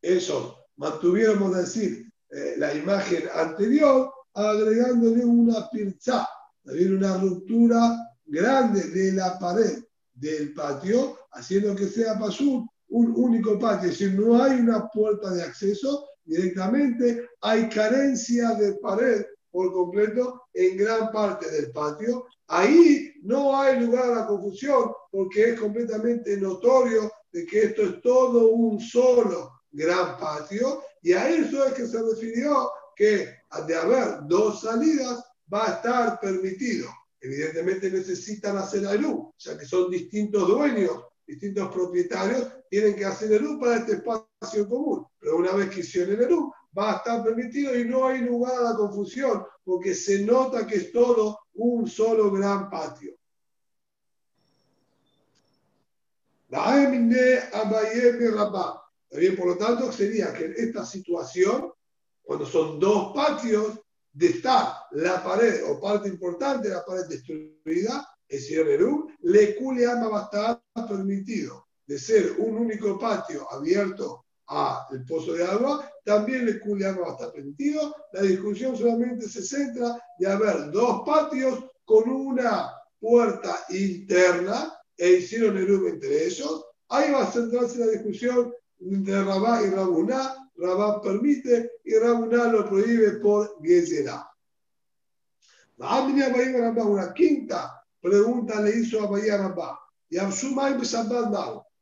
S1: Eso, mantuviéramos decir eh, la imagen anterior, agregándole una pirza, también una ruptura grande de la pared del patio, haciendo que sea pasú un único patio, es decir, no hay una puerta de acceso, directamente hay carencia de pared por completo en gran parte del patio. Ahí no hay lugar a la confusión porque es completamente notorio de que esto es todo un solo gran patio y a eso es que se refirió que de haber dos salidas va a estar permitido. Evidentemente necesitan hacer luz, ya que son distintos dueños, distintos propietarios, tienen que hacer luz para este espacio común. Pero una vez que hicieron el luz, va a estar permitido y no hay lugar a la confusión, porque se nota que es todo un solo gran patio. También, por lo tanto, sería que en esta situación, cuando son dos patios, estar la pared o parte importante de la pared destruida, es Yererú, le culeama estar permitido de ser un único patio abierto al pozo de agua, también le culeama estar permitido. La discusión solamente se centra de haber dos patios con una puerta interna e hicieron el entre ellos. Ahí va a centrarse la discusión entre Rabá y Rabuná. Rabá permite y Rabuná lo prohíbe por Gezerá. Una quinta pregunta le hizo a Bahía Rabá. Y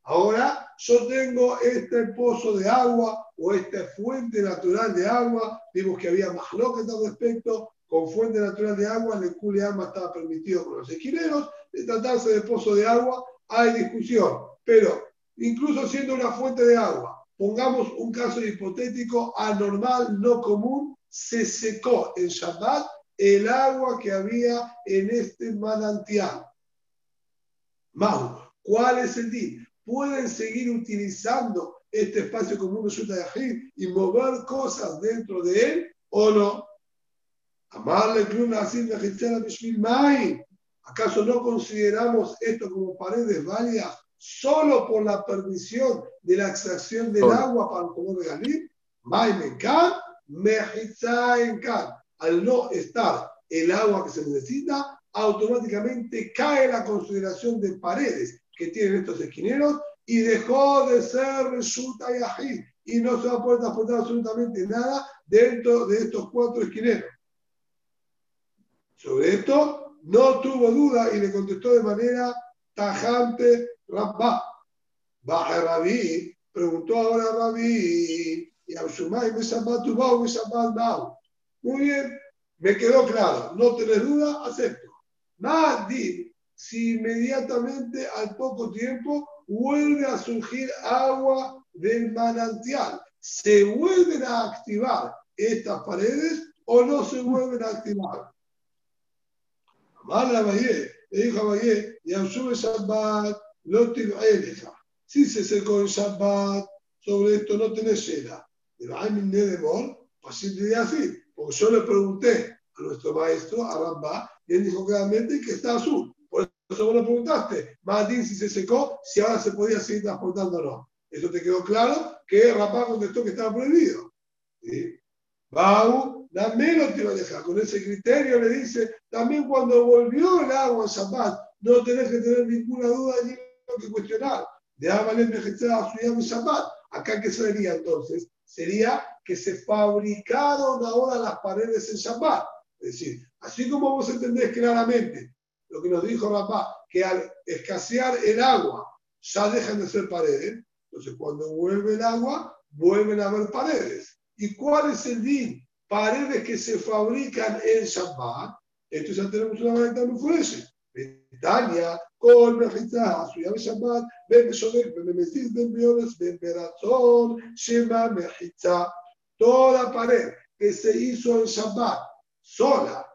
S1: Ahora yo tengo este pozo de agua o esta fuente natural de agua. Vimos que había más lógica al respecto. Con fuente natural de agua, el culeama estaba permitido con los esquineros. De tratarse de pozo de agua, hay discusión. Pero incluso siendo una fuente de agua, pongamos un caso hipotético anormal, no común, se secó en Shabbat el agua que había en este manantial. Mau, ¿cuál es el din? ¿Pueden seguir utilizando este espacio común de Yahid y mover cosas dentro de él o no? Amarle ¿Acaso no consideramos esto como paredes válidas solo por la permisión de la extracción del agua para el comer de Galil? Al no estar el agua que se necesita, automáticamente cae la consideración de paredes que tienen estos esquineros y dejó de ser resulta y y no se va a poder transportar absolutamente nada dentro de estos cuatro esquineros. Sobre esto no tuvo duda y le contestó de manera tajante Rabba. Baja Rabí, preguntó ahora Rabí, y Abshumay me me Muy bien, me quedó claro, no tenés duda, acepto. Nadie, si inmediatamente al poco tiempo vuelve a surgir agua del manantial, ¿se vuelven a activar estas paredes o no se vuelven a activar? Amar le dijo a y Si se secó en Shabbat, sobre esto no tenés cera. Pero hay min de demor, así te así. Porque yo le pregunté a nuestro maestro, a Rambá, y él dijo claramente que está azul. Por eso vos lo preguntaste, Martín, si se secó, si ahora se podía seguir transportando o no. Eso te quedó claro que Rambá contestó que estaba prohibido. ¿Sí? Bau, la menos te va a dejar. Con ese criterio le dice, también cuando volvió el agua a Shabbat, no tenés que tener ninguna duda ni que cuestionar. De Amalem a su Shabbat. Acá, ¿qué sería entonces? Sería que se fabricaron ahora las paredes en Shabbat. Es decir, así como vos entendés claramente lo que nos dijo Rapá, que al escasear el agua ya dejan de ser paredes, entonces cuando vuelve el agua, vuelven a haber paredes. ¿Y cuál es el din? Paredes que se fabrican en Shabbat. Entonces ya tenemos una varita fuerte. Italia, Ben Beshodek, Ben Mesis, Ben Biones, Ben Berazón, Shema Mejitza. Toda pared que se hizo en Shabbat sola,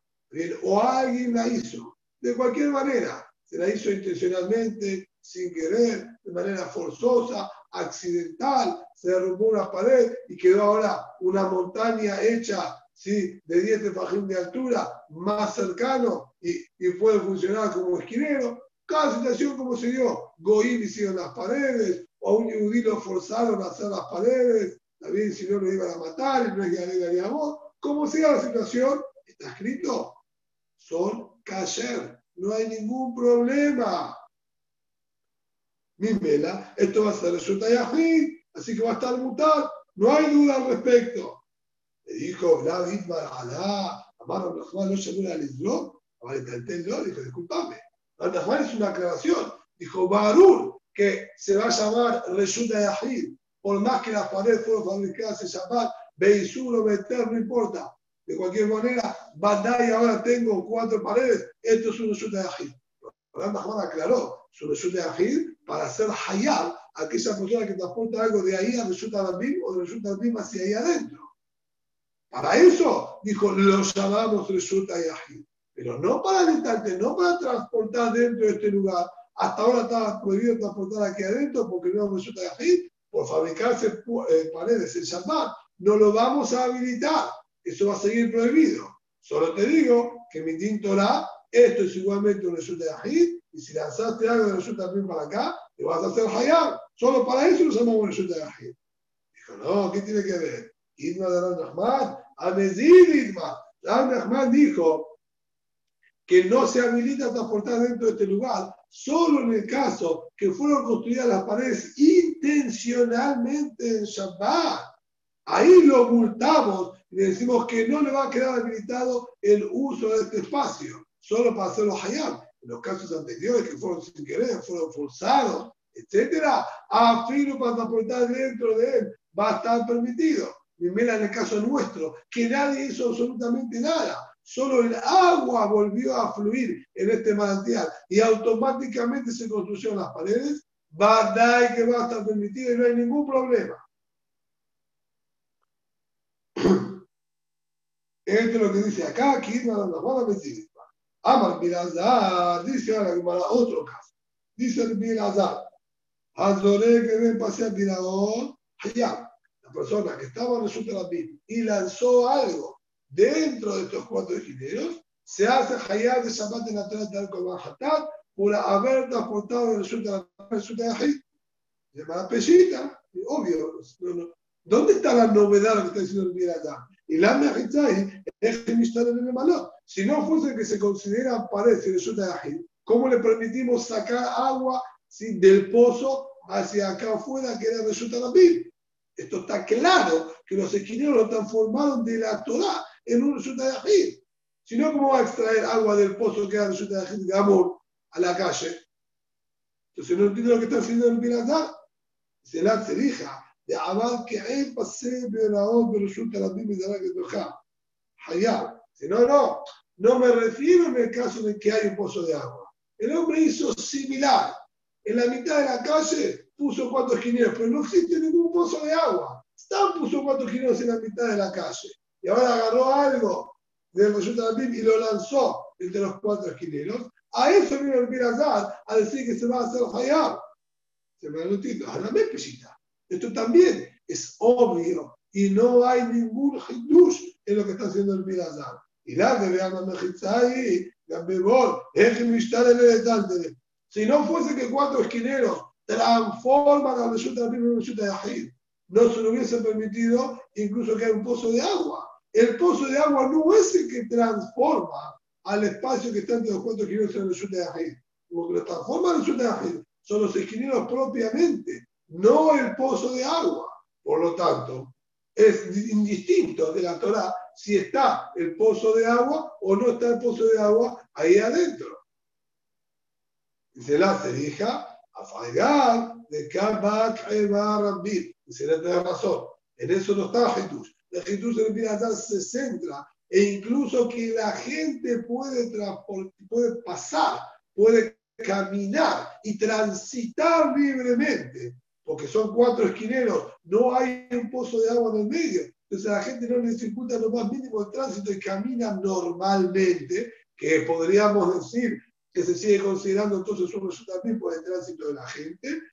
S1: o alguien la hizo, de cualquier manera, se la hizo intencionalmente, sin querer, de manera forzosa, accidental, se derrumbó una pared y quedó ahora una montaña hecha ¿sí? de 10 de de altura, más cercano y, y, puede funcionar como esquinero. Cada situación como se dio, Goim hicieron las paredes, o a un yudí lo forzaron a hacer las paredes, también si no lo iban a matar y no es que le amor. Como sea la situación, está escrito, son kasher, no hay ningún problema. Mimela, esto va a ser resulta yahid, así que va a estar mutar, no hay duda al respecto. Le dijo David Baralá, Amar Rahman no llegó al Islam, le dijo, disculpame. Rahman es una aclaración. Dijo Barur, que se va a llamar resulta yahid, por más que las paredes fueron fabricadas en Shabbat, Beisuro, meter, no importa. De cualquier manera, Bandai ahora tengo cuatro paredes, esto es un resulta Ajid. Juan aclaró, es un resulta de Ajid para hacer hayal a aquella persona que transporta algo de ahí a resulta de o de resulta de hacia ahí adentro. Para eso, dijo, lo llamamos resulta de Ajid. Pero no para el instante, no para transportar dentro de este lugar. Hasta ahora estaba prohibido transportar aquí adentro porque no resulta de Ajid, por fabricarse eh, paredes en Shabbat. No lo vamos a habilitar eso va a seguir prohibido. Solo te digo que mi tintora, esto es igualmente un resulta de Ajid, y si lanzaste algo de resulta también para acá, te vas a hacer Hayab. Solo para eso lo llamamos resulta de Ajid. Dijo, no, ¿qué tiene que ver? Idma de Ran a medir Idma. Ran dijo que no se habilita a transportar dentro de este lugar, solo en el caso que fueron construidas las paredes intencionalmente en Shabbat. Ahí lo multamos y le decimos que no le va a quedar habilitado el uso de este espacio, solo para hacerlo hayab. En los casos anteriores que fueron sin querer, fueron forzados, etcétera, a filo para transportar dentro de él va a estar permitido. Primero en el caso nuestro, que nadie hizo absolutamente nada, solo el agua volvió a fluir en este manantial y automáticamente se construyeron las paredes, va a dar que va a estar permitido y no hay ningún problema. Esto es lo que dice acá, aquí no nos van a decir. Amar Bilazar, dice ahora que para otro caso. Dice el Bilazar, Hazore que ven pasear Bilador, allá, la persona que estaba en el la y lanzó algo dentro de estos cuatro esquineros, se hace Hayat de Shabbat de Natal tal como Hatat por haber transportado el resulta de Yahid. Se llama Peshita, obvio. ¿Dónde está la novedad que está diciendo el Bilazar? Y la Mejitzai es que en el malot. Si no fuese que se considera pared si resulta de ágil, ¿cómo le permitimos sacar agua del pozo hacia acá afuera que era resulta de Esto está claro que los esquineros lo transformaron de la Torah en un de ágil. Si no, ¿cómo va a extraer agua del pozo que era resulta de de amor a la calle? Entonces no entiendo lo que está haciendo el Piratá. Se la hija de Abad que él pase pero resulta la misma de que toca. Hayab. No, no, no me refiero en el caso de que hay un pozo de agua. El hombre hizo similar. En la mitad de la calle puso cuatro esquineros, pero no existe ningún pozo de agua. Stan puso cuatro esquineros en la mitad de la calle. Y ahora agarró algo del de y lo lanzó entre los cuatro esquineros. A eso vino el Mirazar a decir que se va a hacer Hayab. Se me título. A la pesita. Esto también es obvio y no hay ningún hidush en lo que está haciendo el Mirazar. Y la que vean a Mejitzai, si no fuese que cuatro esquineros transforman a Resulta de en Resulta de Ahid, no se lo hubiese permitido incluso que haya un pozo de agua. El pozo de agua no es el que transforma al espacio que está entre los cuatro esquineros en Resulta de Ahid. Lo que lo transforma en Resulta de Ahid son los esquineros propiamente, no el pozo de agua. Por lo tanto, es indistinto de la Torah si está el pozo de agua o no está el pozo de agua ahí adentro. Dice la cerija, a fallar de Kabak Rabbi. Dice, le tiene razón. En eso no está Jesús. La en el se centra e incluso que la gente puede, puede pasar, puede caminar y transitar libremente porque son cuatro esquineros, no hay un pozo de agua en el medio. Entonces a la gente no le dificulta lo más mínimo el tránsito y camina normalmente, que podríamos decir que se sigue considerando entonces un resultado por el tránsito de la gente.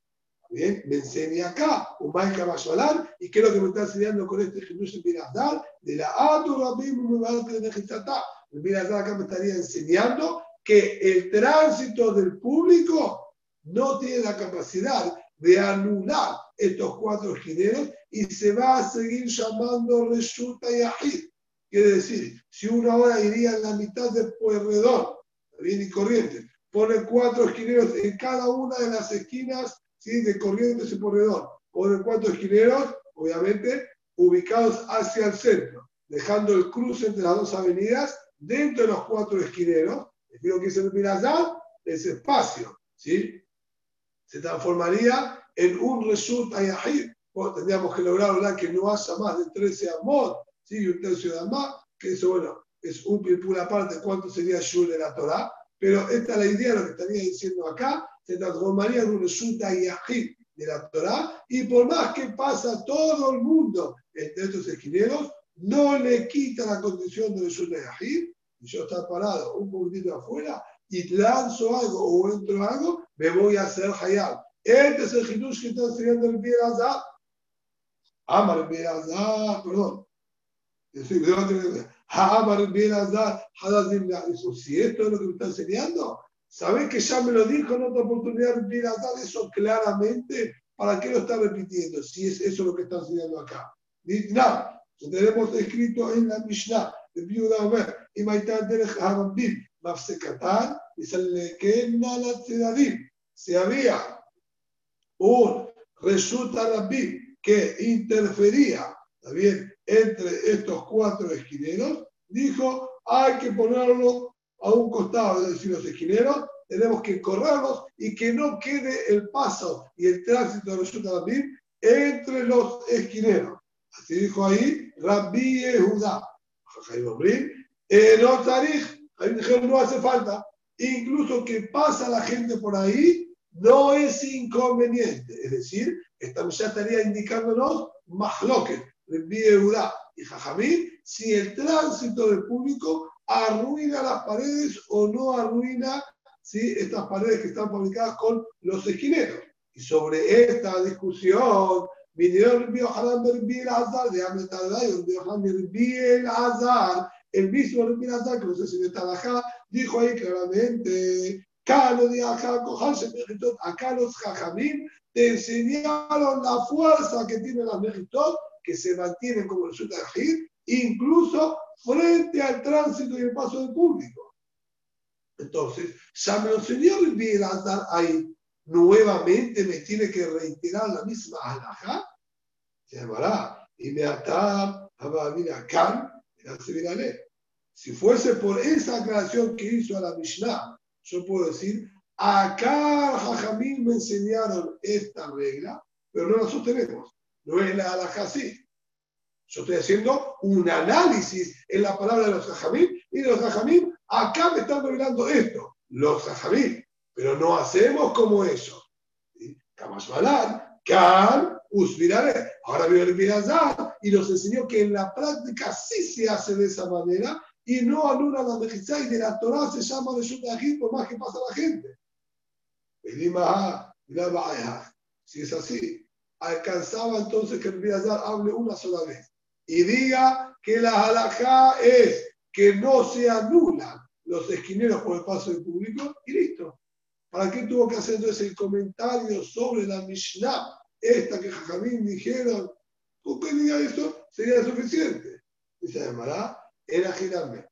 S1: Bien, me enseña acá, un Maika Mayolar, y qué es lo que me está enseñando con este Jesús Miradar, de la Ato de El Miradar acá me estaría enseñando que el tránsito del público no tiene la capacidad de anular estos cuatro esquineros y se va a seguir llamando Resulta y Ajid. Quiere decir, si uno ahora iría en la mitad de Pueyrredón, bien y corriente, pone cuatro esquineros en cada una de las esquinas ¿sí? de Corrientes y Pueyrredón, pone cuatro esquineros, obviamente, ubicados hacia el centro, dejando el cruce entre las dos avenidas dentro de los cuatro esquineros. Lo que dice el Mirazal, ese espacio, ¿sí? se transformaría en un result ayahid. tendríamos que lograr que no haya más de 13 amor, ¿sí? y un tercio de amor, que eso, bueno, es un pura parte cuánto sería Shul de la Torah, pero esta es la idea, lo que estaría diciendo acá, se transformaría en un result ayahid de la Torah, y por más que pasa todo el mundo entre estos esquineros, no le quita la condición de result ayahid, y yo estar parado un poquitito afuera, y lanzo algo o entro algo, me voy a hacer hayab. Este es el hidush que está enseñando el Bielazar. Amar el Bielazar, perdón. Amar el Bielazar, Eso, si esto es lo que me está enseñando, ¿sabes que ya me lo dijo en otra oportunidad el Bielazar? Eso claramente, ¿para qué lo está repitiendo? Si es eso lo que está enseñando acá. No, tenemos escrito en la Mishnah, el Biuda Omer, y Maitan Derech Harambim, Mafsekatán, y Salekena la Tzedadim. Si había un resulta Rabbi que interfería bien, entre estos cuatro esquineros, dijo, hay que ponerlo a un costado, es decir, los esquineros, tenemos que correrlos y que no quede el paso y el tránsito de resulta Rabbi entre los esquineros. Así dijo ahí Rabbi Judá. No tarij, no hace falta. Incluso que pasa la gente por ahí, no es inconveniente. Es decir, estamos ya estaría indicándonos lo que Eudá y Jajamín, si el tránsito del público arruina las paredes o no arruina ¿sí? estas paredes que están fabricadas con los esquineros. Y sobre esta discusión vinieron el Azar de el Azar, el mismo Rabbi Azar, que no sé si está acá, dijo ahí claramente, acá los jajamim te enseñaron la fuerza que tienen las mejitot, que se mantienen como el Sutahir, incluso frente al tránsito y el paso del público. Entonces, ya me lo enseñó el Azar ahí. Nuevamente me tiene que reiterar la misma alhaja. Se llamará. Y me ataba a Khan, si fuese por esa aclaración que hizo a la Mishnah, yo puedo decir, acá Jajamín me enseñaron esta regla, pero no la sostenemos. No es la alhaja así. Yo estoy haciendo un análisis en la palabra de los Jajamín y de los Jajamín acá me están revelando esto, los Jajamín, pero no hacemos como eso. Kamasmalan, Kan, Usmirare. Ahora veo el Mirazar y nos enseñó que en la práctica sí se hace de esa manera y no anula la mejizá y de la Torah se llama de por más que pasa la gente. Si es así, alcanzaba entonces que el Mirazar hable una sola vez y diga que la halajá es que no se anulan los esquineros por el paso del público y listo. ¿Para qué tuvo que hacer entonces el comentario sobre la Mishnah, esta que Jajamín dijeron? ¿Por qué diga eso? Sería suficiente. Se llamará era girarme.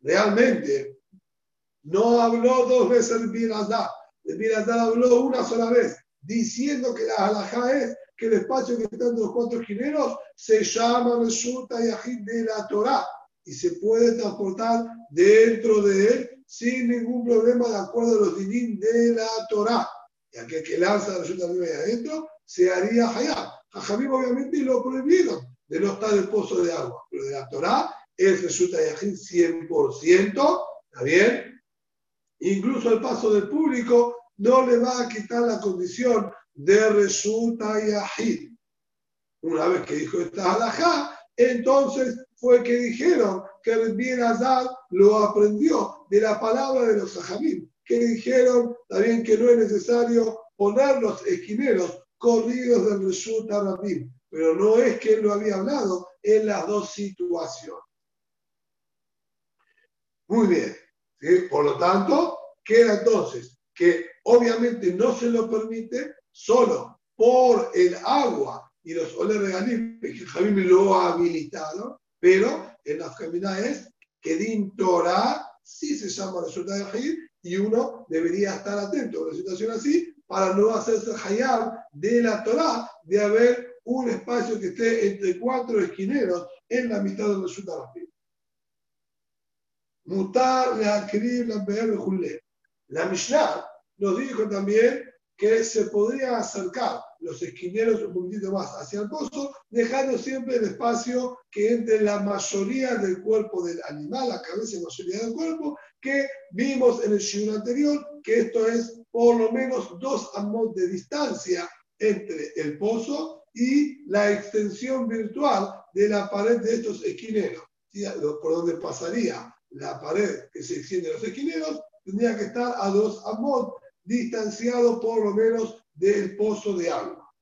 S1: Realmente no habló dos veces el Birazá. El Birazá habló una sola vez, diciendo que la halajá es que el espacio que está entre los cuatro esquineros se llama Resulta Yahid de la Torah y se puede transportar dentro de él sin ningún problema de acuerdo a los dinim de la Torah. Y aquel que lanza la Resulta de adentro se haría Hayab. Jajamim obviamente lo prohibieron de no estar el pozo de agua, pero de la Torah es Resulta Yahid 100%, ¿está bien? Incluso el paso del público no le va a quitar la condición de resulta Yahid. Una vez que dijo esta halajá, entonces fue que dijeron que el bien Azar lo aprendió de la palabra de los sahajim, que dijeron también que no es necesario poner los esquineros corridos del resulta Rabim, pero no es que él lo había hablado en las dos situaciones. Muy bien, por lo tanto, queda entonces que obviamente no se lo permite solo por el agua y los oler regalim, que Javi me lo ha habilitado, pero en la feminidad es que Din Torah sí se llama resulta de y uno debería estar atento a una situación así para no hacerse hayab de la Torah de haber un espacio que esté entre cuatro esquineros en la mitad del resulta de Mutar la La Mishnah nos dijo también que se podría acercar los esquineros un poquitito más hacia el pozo, dejando siempre el espacio que entre la mayoría del cuerpo del animal, la cabeza y mayoría del cuerpo, que vimos en el shiur anterior, que esto es por lo menos dos amos de distancia entre el pozo y la extensión virtual de la pared de estos esquineros. Por donde pasaría la pared que se extiende a los esquineros, tendría que estar a dos amos distanciado por lo menos del pozo de agua.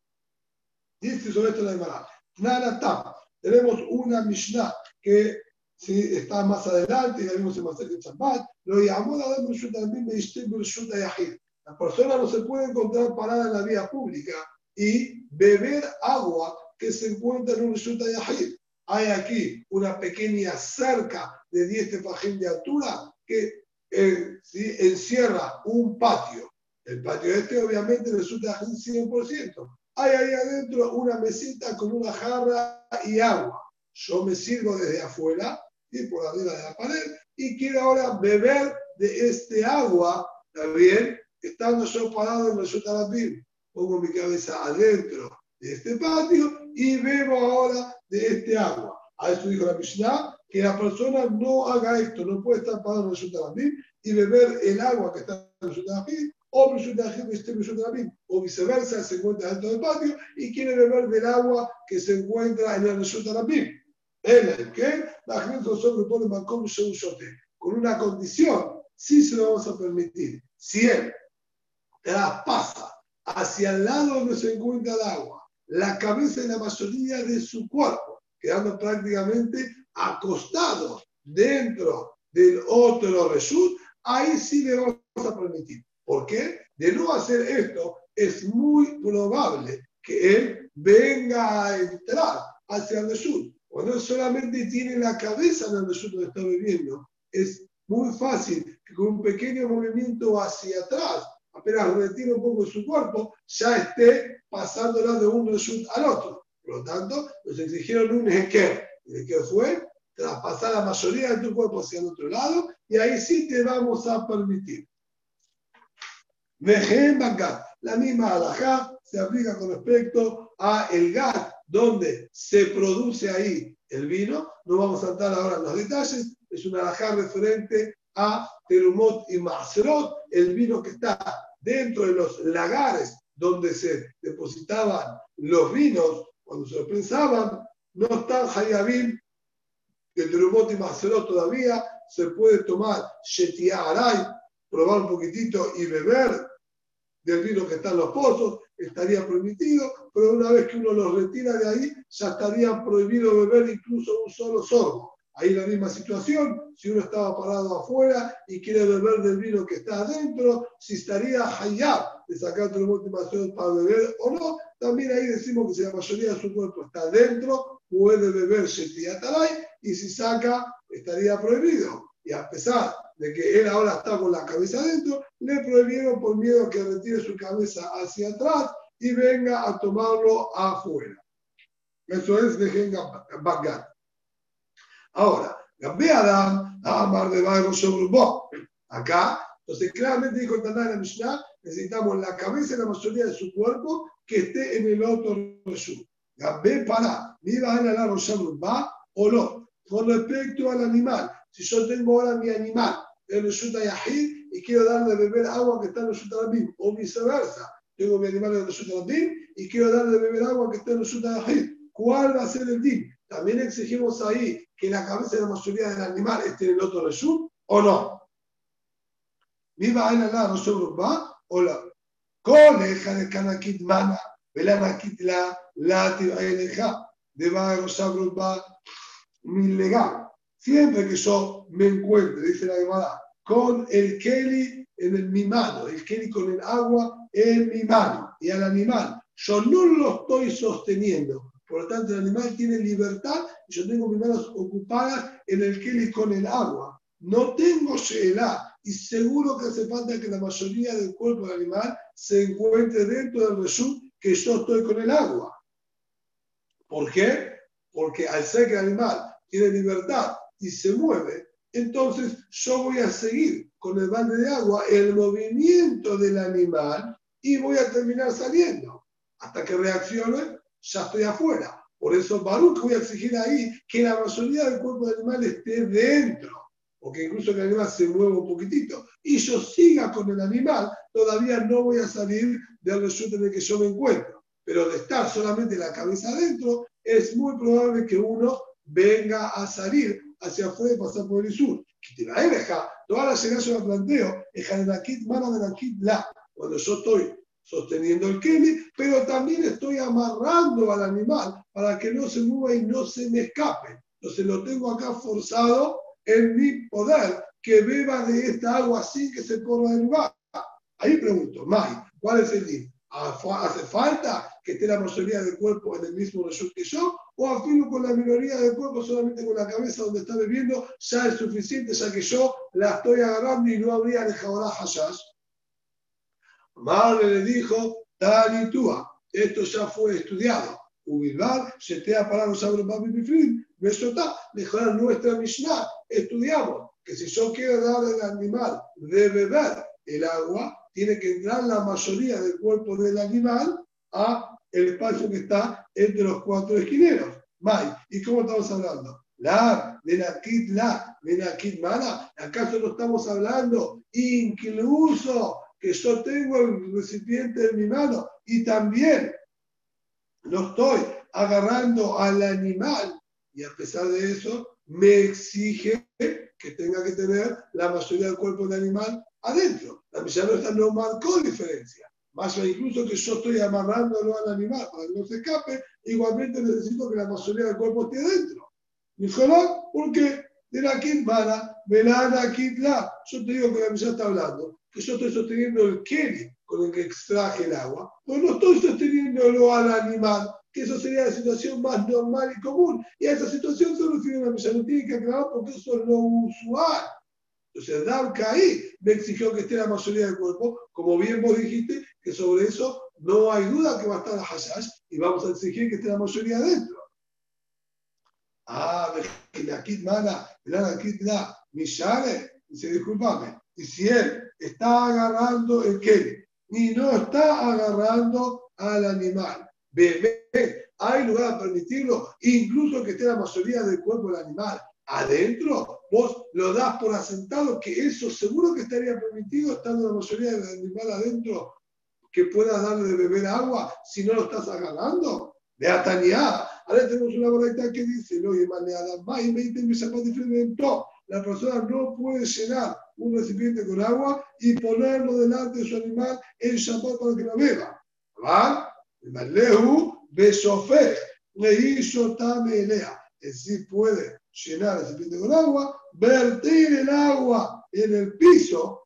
S1: Dice sobre esto la Gemara. Nada Tenemos una Mishnah que si está más adelante, y la vimos en Masek Shabbat, lo llamó la La persona no se puede encontrar parada en la vía pública y beber agua que se encuentra en un Rishuta Yahid. Hay aquí una pequeña cerca de 10 tefajín de altura que eh, encierra un patio el patio este obviamente resulta un 100%. Hay ahí adentro una mesita con una jarra y agua. Yo me sirvo desde afuera y por arriba de la pared y quiero ahora beber de este agua, también, estando yo parado en el pil. Pongo mi cabeza adentro de este patio y bebo ahora de este agua. A eso dijo la Mishnah, que la persona no haga esto, no puede estar pagando el Rabim y beber el agua que está en el Rabim, o que esté en Rabim, o viceversa, se encuentra dentro del patio y quiere beber del agua que se encuentra en el Rabim. Él, ¿qué? La gente solo pone con una condición, sí se lo vamos a permitir. Si él traspasa hacia el lado donde se encuentra el agua, la cabeza y la mayoría de su cuerpo, quedando prácticamente acostado dentro del otro resud, ahí sí le vamos a permitir. ¿Por qué? De no hacer esto, es muy probable que él venga a entrar hacia el resud. Cuando solamente tiene la cabeza en el resud donde está viviendo, es muy fácil que con un pequeño movimiento hacia atrás apenas retira un poco de su cuerpo, ya esté pasándola de un resultado al otro. Por lo tanto, nos exigieron un ejequer. ¿El que fue? Traspasar la mayoría de tu cuerpo hacia el otro lado y ahí sí te vamos a permitir. La misma alajá se aplica con respecto a el gas donde se produce ahí el vino. No vamos a entrar ahora en los detalles. Es una alajá referente a Terumot y Maserot, el vino que está dentro de los lagares donde se depositaban los vinos, cuando se los pensaban, no están Hayabim, de Terumot y Maserot todavía, se puede tomar Shetia Aray, probar un poquitito y beber del vino que está en los pozos, estaría permitido, pero una vez que uno los retira de ahí, ya estaría prohibido beber incluso un solo sorbo. Ahí la misma situación, si uno estaba parado afuera y quiere beber del vino que está adentro, si estaría hayab de sacar tu última para beber o no, también ahí decimos que si la mayoría de su cuerpo está adentro, puede beber Shetiatalay y si saca, estaría prohibido. Y a pesar de que él ahora está con la cabeza adentro, le prohibieron por miedo a que retire su cabeza hacia atrás y venga a tomarlo afuera. Eso es de Bagdad. Ahora, Gabé Adam, Amar de Bairo sobre Acá, entonces claramente dijo Taná en Mishnah, necesitamos la cabeza y la mayoría de su cuerpo que esté en el otro Reshut. Gabé para, mi va a la va o no. Con respecto al animal, si yo tengo ahora mi animal en Reshut Yahid y quiero darle de beber agua que está en Reshut Rabim, o viceversa, tengo mi animal en Reshut Rabim y quiero darle de beber agua que está en Reshut Yahid, ¿cuál va a ser el din? También exigimos ahí que la cabeza de la mayoría del animal esté en el otro reshut o no. Viva en la Reshut o la. Coleja de Kanakit Mana, Velanakit la, la Tibaeleja, de Reshut mi legal. Siempre que yo me encuentre, dice la Gemara, con el Keli en mi mano, el Keli con el agua en mi mano, y al animal, yo no lo estoy sosteniendo, por lo tanto, el animal tiene libertad y yo tengo mis manos ocupadas en el Kelly con el agua. No tengo Sheela y seguro que hace falta que la mayoría del cuerpo del animal se encuentre dentro del Reshut que yo estoy con el agua. ¿Por qué? Porque al ser que el animal tiene libertad y se mueve, entonces yo voy a seguir con el balde de agua el movimiento del animal y voy a terminar saliendo hasta que reaccione ya estoy afuera. Por eso, Baruch, voy a exigir ahí que la mayoría del cuerpo del animal esté dentro, porque incluso el animal se mueva un poquitito y yo siga con el animal, todavía no voy a salir del resultado en el que yo me encuentro. Pero de estar solamente la cabeza adentro, es muy probable que uno venga a salir hacia afuera y pasar por el sur. Toda la señal yo la planteo, la. Cuando yo estoy sosteniendo el Kelly, pero también estoy amarrando al animal para que no se mueva y no se me escape. Entonces lo tengo acá forzado en mi poder, que beba de esta agua sin que se corra del lugar. Ahí pregunto, May, ¿cuál es el día? ¿Hace falta que esté la mayoría del cuerpo en el mismo resultado que yo? ¿O afirmo con la minoría del cuerpo solamente con la cabeza donde está bebiendo? Ya es suficiente, ya que yo la estoy agarrando y no habría dejado la hashash. Madre le dijo, Dani Tua, esto ya fue estudiado. Ubilbar, se te ha parado sobre Babi está, mejorar nuestra Mishnah. Estudiamos que si yo quiero dar al animal de beber el agua, tiene que entrar la mayoría del cuerpo del animal a el espacio que está entre los cuatro esquineros. Mai. ¿Y cómo estamos hablando? La, Benakit la, Benakit mala. ¿Acaso no estamos hablando incluso que yo tengo el recipiente en mi mano y también no estoy agarrando al animal y a pesar de eso me exige que tenga que tener la mayoría del cuerpo del animal adentro. La está no marcó diferencia. Más incluso que yo estoy amarrándolo al animal para que no se escape, igualmente necesito que la mayoría del cuerpo esté adentro. Dijo, no, porque de la kitmana, velana kitla. Yo te digo que la Mishnah está hablando, que yo estoy sosteniendo el keli con el que extraje el agua, pero no estoy sosteniéndolo al animal, que eso sería la situación más normal y común. Y a esa situación se refiere la Mishnah, no tiene que aclarar porque eso es lo usual. Entonces, Dabka ahí me exigió que esté la mayoría del cuerpo, como bien vos dijiste, sobre eso no hay duda que va a estar hashash y vamos a exigir que esté la mayoría adentro. Ah, la Mishale, dice, discúlpame, y si él está agarrando el que y no está agarrando al animal, bebé, hay lugar a permitirlo, incluso que esté la mayoría del cuerpo del animal adentro, vos lo das por asentado que eso seguro que estaría permitido estando la mayoría del animal adentro que puedas darle de beber agua si no lo estás agarrando. De Atania. Ahora tenemos una verdad que dice, no, y más y me La persona no puede llenar un recipiente con agua y ponerlo delante de su animal en Shabbat para que lo beba. ¿Va? Malehu besofej le hizo tamelea. Es decir, puede llenar el recipiente con agua, vertir el agua en el piso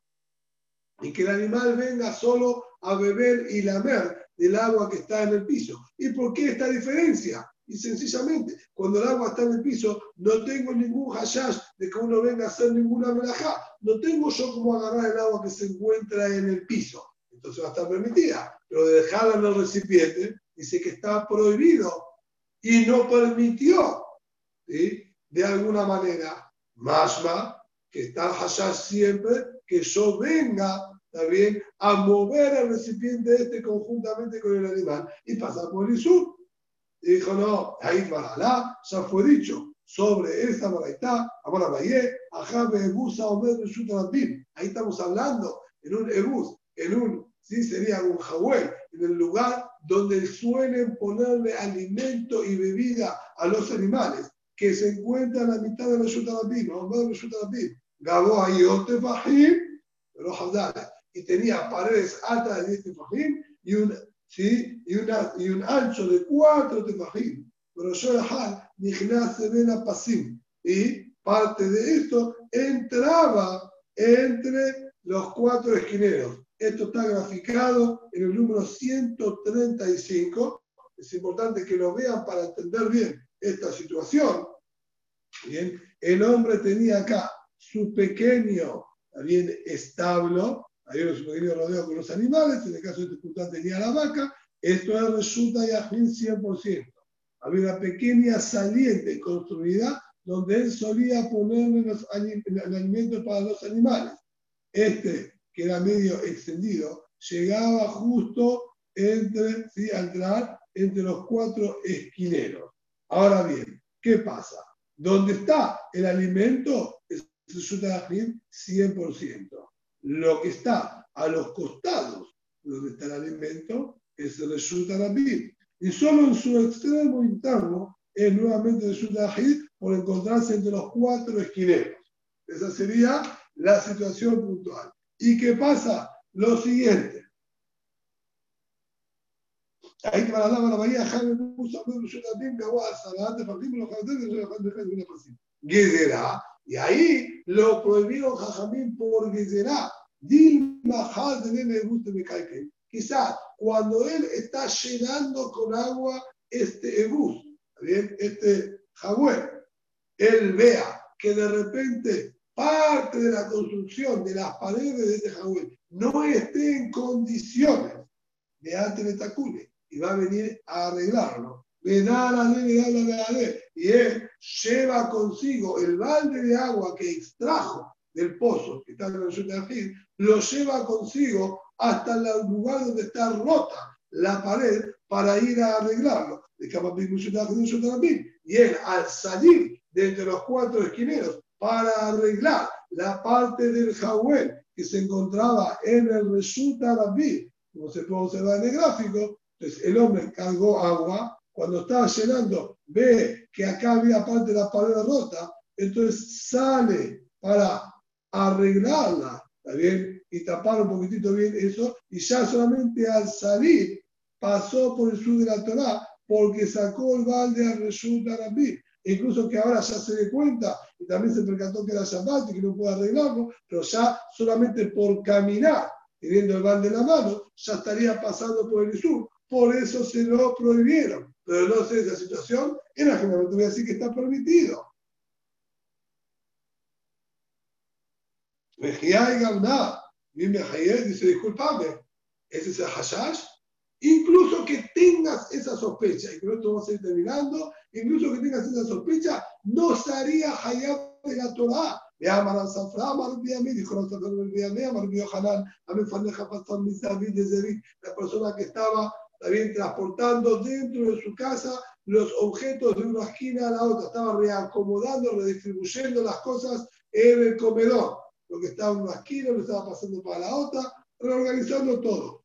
S1: y que el animal venga solo a beber y lamer del agua que está en el piso. ¿Y por qué esta diferencia? Y sencillamente, cuando el agua está en el piso, no tengo ningún hashash de que uno venga a hacer ninguna melajá. No tengo yo como agarrar el agua que se encuentra en el piso. Entonces va a estar permitida. Pero de dejarla en el recipiente, dice que está prohibido y no permitió. De alguna manera, más que está el hashash siempre, que yo venga también a mover el recipiente este conjuntamente con el animal y pasar por el sur. Y dijo, no, ahí para la, ya fue dicho sobre esa baraita, ahora vaya, ajabe ebusa omer Ahí estamos hablando en un ebus, en un, sí, sería un jahuel, en el lugar donde suelen ponerle alimento y bebida a los animales, que se encuentra en la mitad de los Shutarabim, Omer Shutarabim. Gabo Ayote Fahim, los y tenía paredes altas de 10 tefajim y un, ¿sí? y, una, y un ancho de 4 tefajim. Pero yo se ven a pasim. Y parte de esto entraba entre los cuatro esquineros. Esto está graficado en el número 135. Es importante que lo vean para entender bien esta situación. Bien, el hombre tenía acá su pequeño bien establo hay unos pequeños rodeos con los animales, en el caso de este tenía la vaca, esto es resulta ya 100%. Había una pequeña saliente construida donde él solía ponerle los alimentos para los animales. Este, que era medio extendido, llegaba justo entre, ¿sí? entrar entre los cuatro esquineros. Ahora bien, ¿qué pasa? ¿Dónde está el alimento? Es resulta 100% lo que está a los costados donde está el alimento es el Reshut Y solo en su extremo interno es nuevamente el Reshut por encontrarse entre los cuatro esquineros. Esa sería la situación puntual. ¿Y qué pasa? Lo siguiente. Ahí te va la la bahía, Jaime puso Gezerá, y ahí lo prohibió Jajamín por Gezerá. Dil Mahal de Quizás cuando él está llenando con agua este ebus, este jaguar, él vea que de repente parte de la construcción de las paredes de este jaguar no esté en condiciones de ante tacune y va a venir a arreglarlo le da la le da la y él lleva consigo el balde de agua que extrajo del pozo que está en el de lo lleva consigo hasta el lugar donde está rota la pared para ir a arreglarlo. Y él, al salir de entre los cuatro esquineros para arreglar la parte del Jahuel que se encontraba en el Reshut Arabí, como se puede observar en el gráfico, entonces el hombre cargó agua, cuando estaba llenando ve que acá había parte de la pared rota, entonces sale para arreglarla, ¿está bien? Y tapar un poquitito bien eso, y ya solamente al salir pasó por el sur de la Torah porque sacó el balde al Reshut Arabí. Incluso que ahora ya se dé cuenta y también se percató que era Shabbat y que no puede arreglarlo, pero ya solamente por caminar teniendo el balde en la mano, ya estaría pasando por el sur. Por eso se lo prohibieron. Pero no sé esa situación, en la general voy a decir que está permitido. Mejía y Gabná, mi dice, disculpame, ¿ese es el hashash? Incluso que tengas esa sospecha, y con esto vamos a ir terminando, incluso que tengas esa sospecha, no estaría hayab de la Torah. Amar Biamí, dijo no Safra Biamí, Amar Hanan, Amén Faneja Pastor David de Zevit, la persona que estaba también transportando dentro de su casa los objetos de una esquina a la otra, estaba reacomodando, redistribuyendo las cosas en el comedor. Lo que estaba en una esquina lo estaba pasando para la otra, reorganizando todo.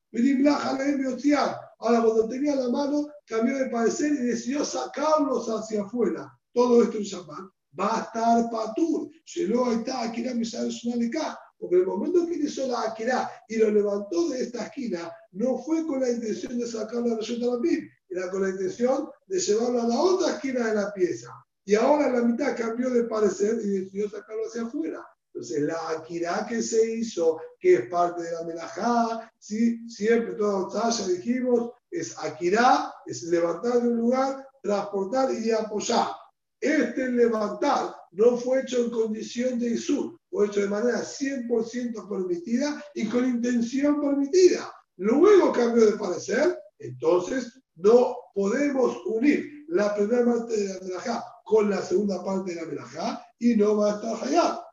S1: Ahora, cuando tenía la mano, cambió de parecer y decidió sacarlos hacia afuera. Todo esto en Shabbat va a estar patur. Porque el momento que hizo la Akira y lo levantó de esta esquina, no fue con la intención de sacarlo a la BIM, era con la intención de llevarlo a la otra esquina de la pieza. Y ahora la mitad cambió de parecer y decidió sacarlo hacia afuera. Entonces, la Akira que se hizo, que es parte de la melajá, ¿sí? siempre todo ya dijimos, es Akira, es levantar de un lugar, transportar y apoyar. Este levantar no fue hecho en condición de Isur, fue hecho de manera 100% permitida y con intención permitida. Luego cambió de parecer, entonces no podemos unir la primera parte de la melajá con la segunda parte de la melajá y no va a estar allá.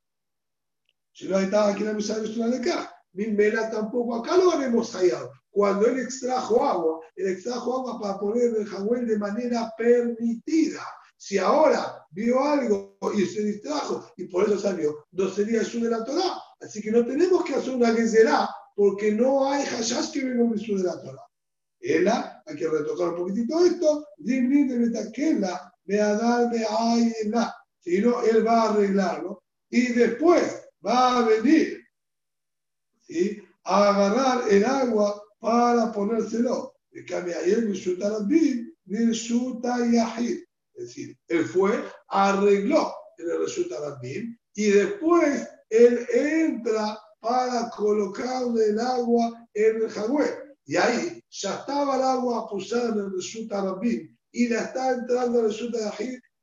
S1: Si no estaba aquí en la misa de una acá, Mimela tampoco acá lo haremos hallado. Cuando él extrajo agua, él extrajo agua para poner el jagüel de manera permitida. Si ahora vio algo y se distrajo y por eso salió, no sería eso de la Torah. Así que no tenemos que hacer una será porque no hay hashash que venga un de la Torah. Ella, hay que retocar un poquitito esto, me a Si no, él va a arreglarlo. Y después va a venir ¿sí? a agarrar el agua para ponérselo. Es decir, él fue, arregló en el resulta y después él entra para colocarle el agua en el jagüe. Y ahí ya estaba el agua posada en el resulta y le está entrando el resulta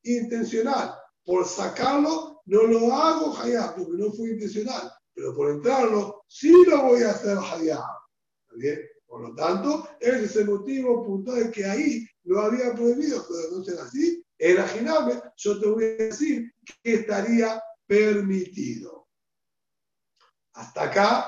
S1: intencional. Por sacarlo no lo hago hayá porque no fue intencional, pero por entrarlo sí lo voy a hacer. ¿Está bien? Por lo tanto, ese es el motivo puntual que ahí lo había prohibido, pero no ser así. En Ajiname, yo te voy a decir que estaría permitido. Hasta acá